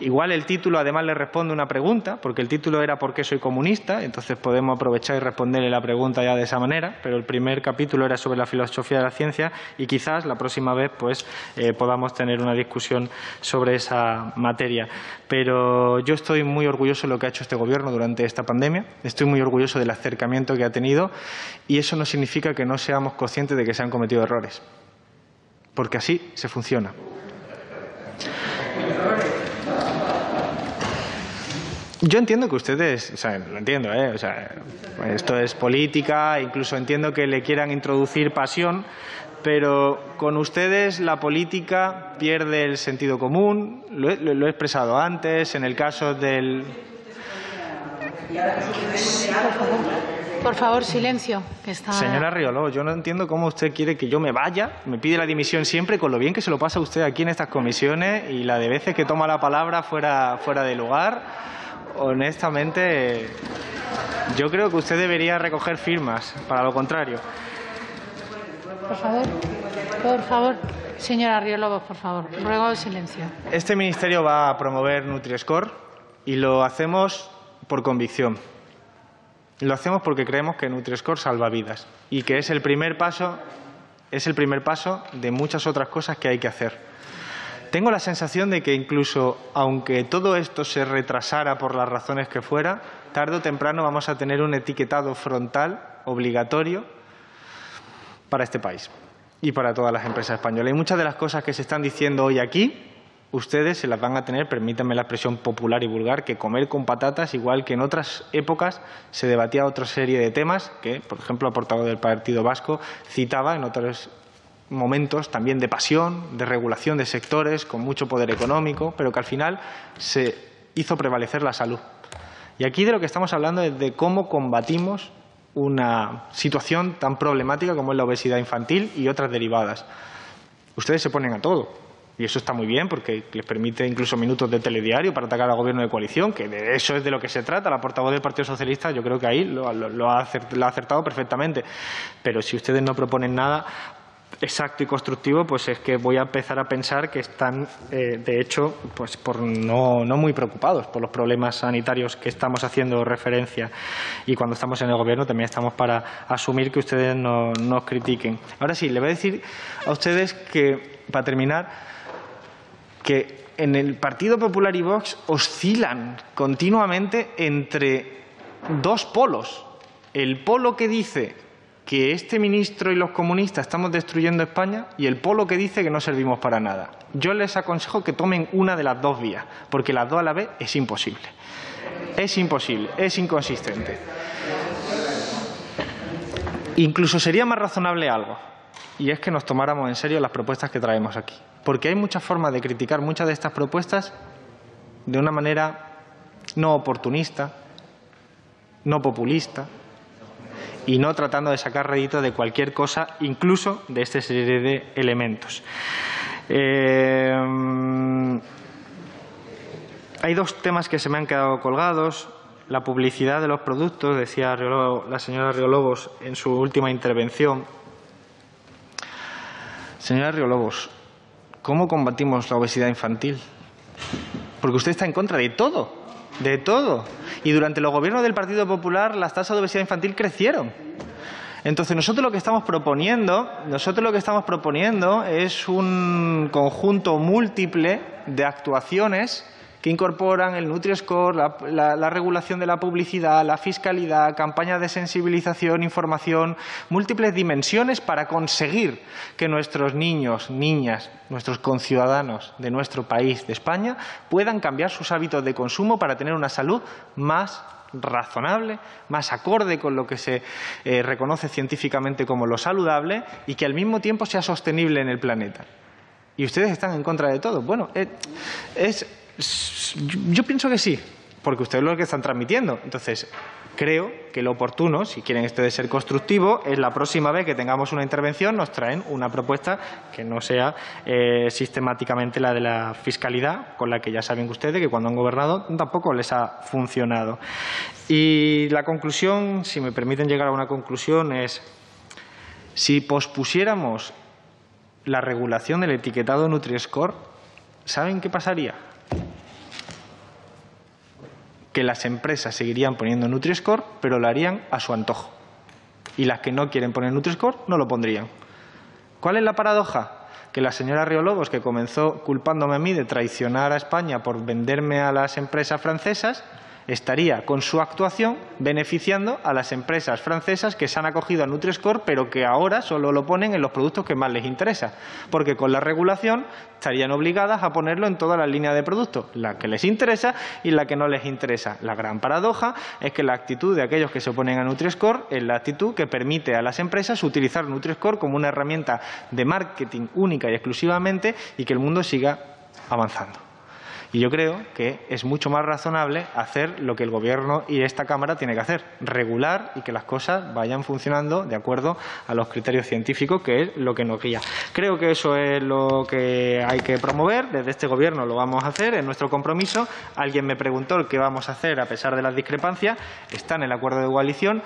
Igual el título además le responde una pregunta, porque el título era ¿Por qué soy comunista? Entonces podemos aprovechar y responderle la pregunta ya de esa manera, pero el primer capítulo era sobre la filosofía de la ciencia y quizás la próxima vez pues eh, podamos tener una discusión sobre esa materia. Pero yo estoy muy orgulloso de lo que ha hecho este Gobierno durante esta pandemia, estoy muy orgulloso del acercamiento que ha tenido y eso no significa que no seamos conscientes de que se han cometido errores, porque así se funciona. Yo entiendo que ustedes, lo entiendo, ¿eh? esto es política, incluso entiendo que le quieran introducir pasión, pero con ustedes la política pierde el sentido común, lo he expresado antes, en el caso del... Por favor, silencio. Que está... Señora Riolo, yo no entiendo cómo usted quiere que yo me vaya, me pide la dimisión siempre, con lo bien que se lo pasa usted aquí en estas comisiones y la de veces que toma la palabra fuera, fuera de lugar honestamente, yo creo que usted debería recoger firmas, para lo contrario. Por favor, por favor. Señora Riolobos, por favor, ruego silencio. Este ministerio va a promover Nutri-Score y lo hacemos por convicción. Lo hacemos porque creemos que Nutri-Score salva vidas y que es el primer paso, es el primer paso de muchas otras cosas que hay que hacer. Tengo la sensación de que incluso aunque todo esto se retrasara por las razones que fuera, tarde o temprano vamos a tener un etiquetado frontal obligatorio para este país y para todas las empresas españolas. Y muchas de las cosas que se están diciendo hoy aquí, ustedes se las van a tener, permítanme la expresión popular y vulgar, que comer con patatas, igual que en otras épocas se debatía otra serie de temas que, por ejemplo, el portavoz del Partido Vasco citaba en otros momentos también de pasión, de regulación de sectores con mucho poder económico, pero que al final se hizo prevalecer la salud. Y aquí de lo que estamos hablando es de cómo combatimos una situación tan problemática como es la obesidad infantil y otras derivadas. Ustedes se ponen a todo. Y eso está muy bien porque les permite incluso minutos de telediario para atacar al gobierno de coalición, que de eso es de lo que se trata. La portavoz del Partido Socialista yo creo que ahí lo, lo ha acertado perfectamente. Pero si ustedes no proponen nada, exacto y constructivo, pues es que voy a empezar a pensar que están, eh, de hecho, pues por no, no, muy preocupados por los problemas sanitarios que estamos haciendo referencia. Y cuando estamos en el Gobierno también estamos para asumir que ustedes no, nos critiquen. Ahora sí, le voy a decir a ustedes que, para terminar, que en el Partido Popular y Vox oscilan continuamente entre dos polos. El polo que dice que este ministro y los comunistas estamos destruyendo España y el polo que dice que no servimos para nada. Yo les aconsejo que tomen una de las dos vías, porque las dos a la vez es imposible. Es imposible, es inconsistente. Incluso sería más razonable algo, y es que nos tomáramos en serio las propuestas que traemos aquí. Porque hay muchas formas de criticar muchas de estas propuestas de una manera no oportunista, no populista, y no tratando de sacar rédito de cualquier cosa, incluso de esta serie de elementos. Eh, hay dos temas que se me han quedado colgados. La publicidad de los productos, decía la señora Riolobos en su última intervención. Señora Riolobos, ¿cómo combatimos la obesidad infantil? Porque usted está en contra de todo de todo. Y durante los gobiernos del Partido Popular las tasas de obesidad infantil crecieron. Entonces, nosotros lo que estamos proponiendo, nosotros lo que estamos proponiendo es un conjunto múltiple de actuaciones que incorporan el Nutri-Score, la, regulación de la publicidad, la fiscalidad, campañas de sensibilización, información, múltiples dimensiones para conseguir que nuestros niños, niñas, nuestros conciudadanos de nuestro país, de España, puedan cambiar sus hábitos de consumo para tener una salud más razonable, más acorde con lo que se eh, reconoce científicamente como lo saludable y que al mismo tiempo sea sostenible en el planeta. Y ustedes están en contra de todo. Bueno, eh, es yo pienso que sí, porque ustedes lo que están transmitiendo. Entonces, creo que lo oportuno, si quieren de ser constructivo, es la próxima vez que tengamos una intervención nos traen una propuesta que no sea eh, sistemáticamente la de la fiscalidad, con la que ya saben ustedes que cuando han gobernado tampoco les ha funcionado. Y la conclusión, si me permiten llegar a una conclusión, es si pospusiéramos la regulación del etiquetado Nutri-Score, ¿saben qué pasaría? Que las empresas seguirían poniendo Nutri-Score, pero lo harían a su antojo. Y las que no quieren poner Nutri-Score no lo pondrían. ¿Cuál es la paradoja? que la señora Riolobos, que comenzó culpándome a mí de traicionar a España por venderme a las empresas francesas, estaría con su actuación beneficiando a las empresas francesas que se han acogido a Nutri-Score, pero que ahora solo lo ponen en los productos que más les interesa, porque con la regulación estarían obligadas a ponerlo en todas las líneas de productos, la que les interesa y la que no les interesa. La gran paradoja es que la actitud de aquellos que se oponen a Nutri-Score es la actitud que permite a las empresas utilizar Nutri-Score como una herramienta de marketing única y exclusivamente y que el mundo siga avanzando. Y yo creo que es mucho más razonable hacer lo que el Gobierno y esta Cámara tienen que hacer, regular y que las cosas vayan funcionando de acuerdo a los criterios científicos, que es lo que nos guía. Creo que eso es lo que hay que promover. Desde este Gobierno lo vamos a hacer, es nuestro compromiso. Alguien me preguntó qué vamos a hacer a pesar de las discrepancias. Está en el acuerdo de coalición.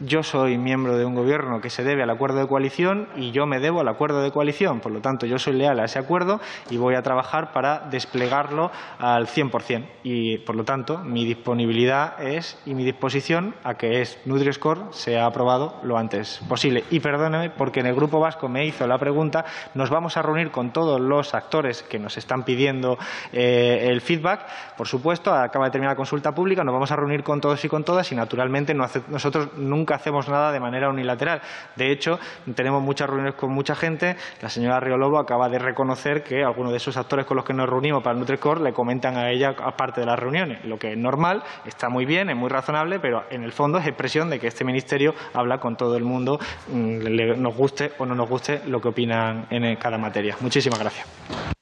Yo soy miembro de un gobierno que se debe al acuerdo de coalición y yo me debo al acuerdo de coalición. Por lo tanto, yo soy leal a ese acuerdo y voy a trabajar para desplegarlo al 100%. Y, por lo tanto, mi disponibilidad es y mi disposición a que es Nutri-Score sea aprobado lo antes posible. Y perdóneme, porque en el Grupo Vasco me hizo la pregunta, nos vamos a reunir con todos los actores que nos están pidiendo eh, el feedback. Por supuesto, acaba de terminar la consulta pública, nos vamos a reunir con todos y con todas y, naturalmente, nosotros nunca hacemos nada de manera unilateral. De hecho, tenemos muchas reuniones con mucha gente. La señora Riolobo acaba de reconocer que algunos de esos actores con los que nos reunimos para Nutrecor le comentan a ella aparte de las reuniones. Lo que es normal, está muy bien, es muy razonable, pero en el fondo es expresión de que este Ministerio habla con todo el mundo, mm, nos guste o no nos guste lo que opinan en cada materia. Muchísimas gracias.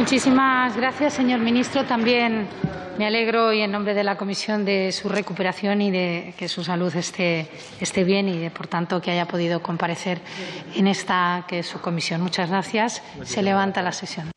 Muchísimas gracias, señor ministro. También me alegro y en nombre de la Comisión de su recuperación y de que su salud esté, esté bien y de, por tanto, que haya podido comparecer en esta que es su comisión. Muchas gracias. Se levanta la sesión.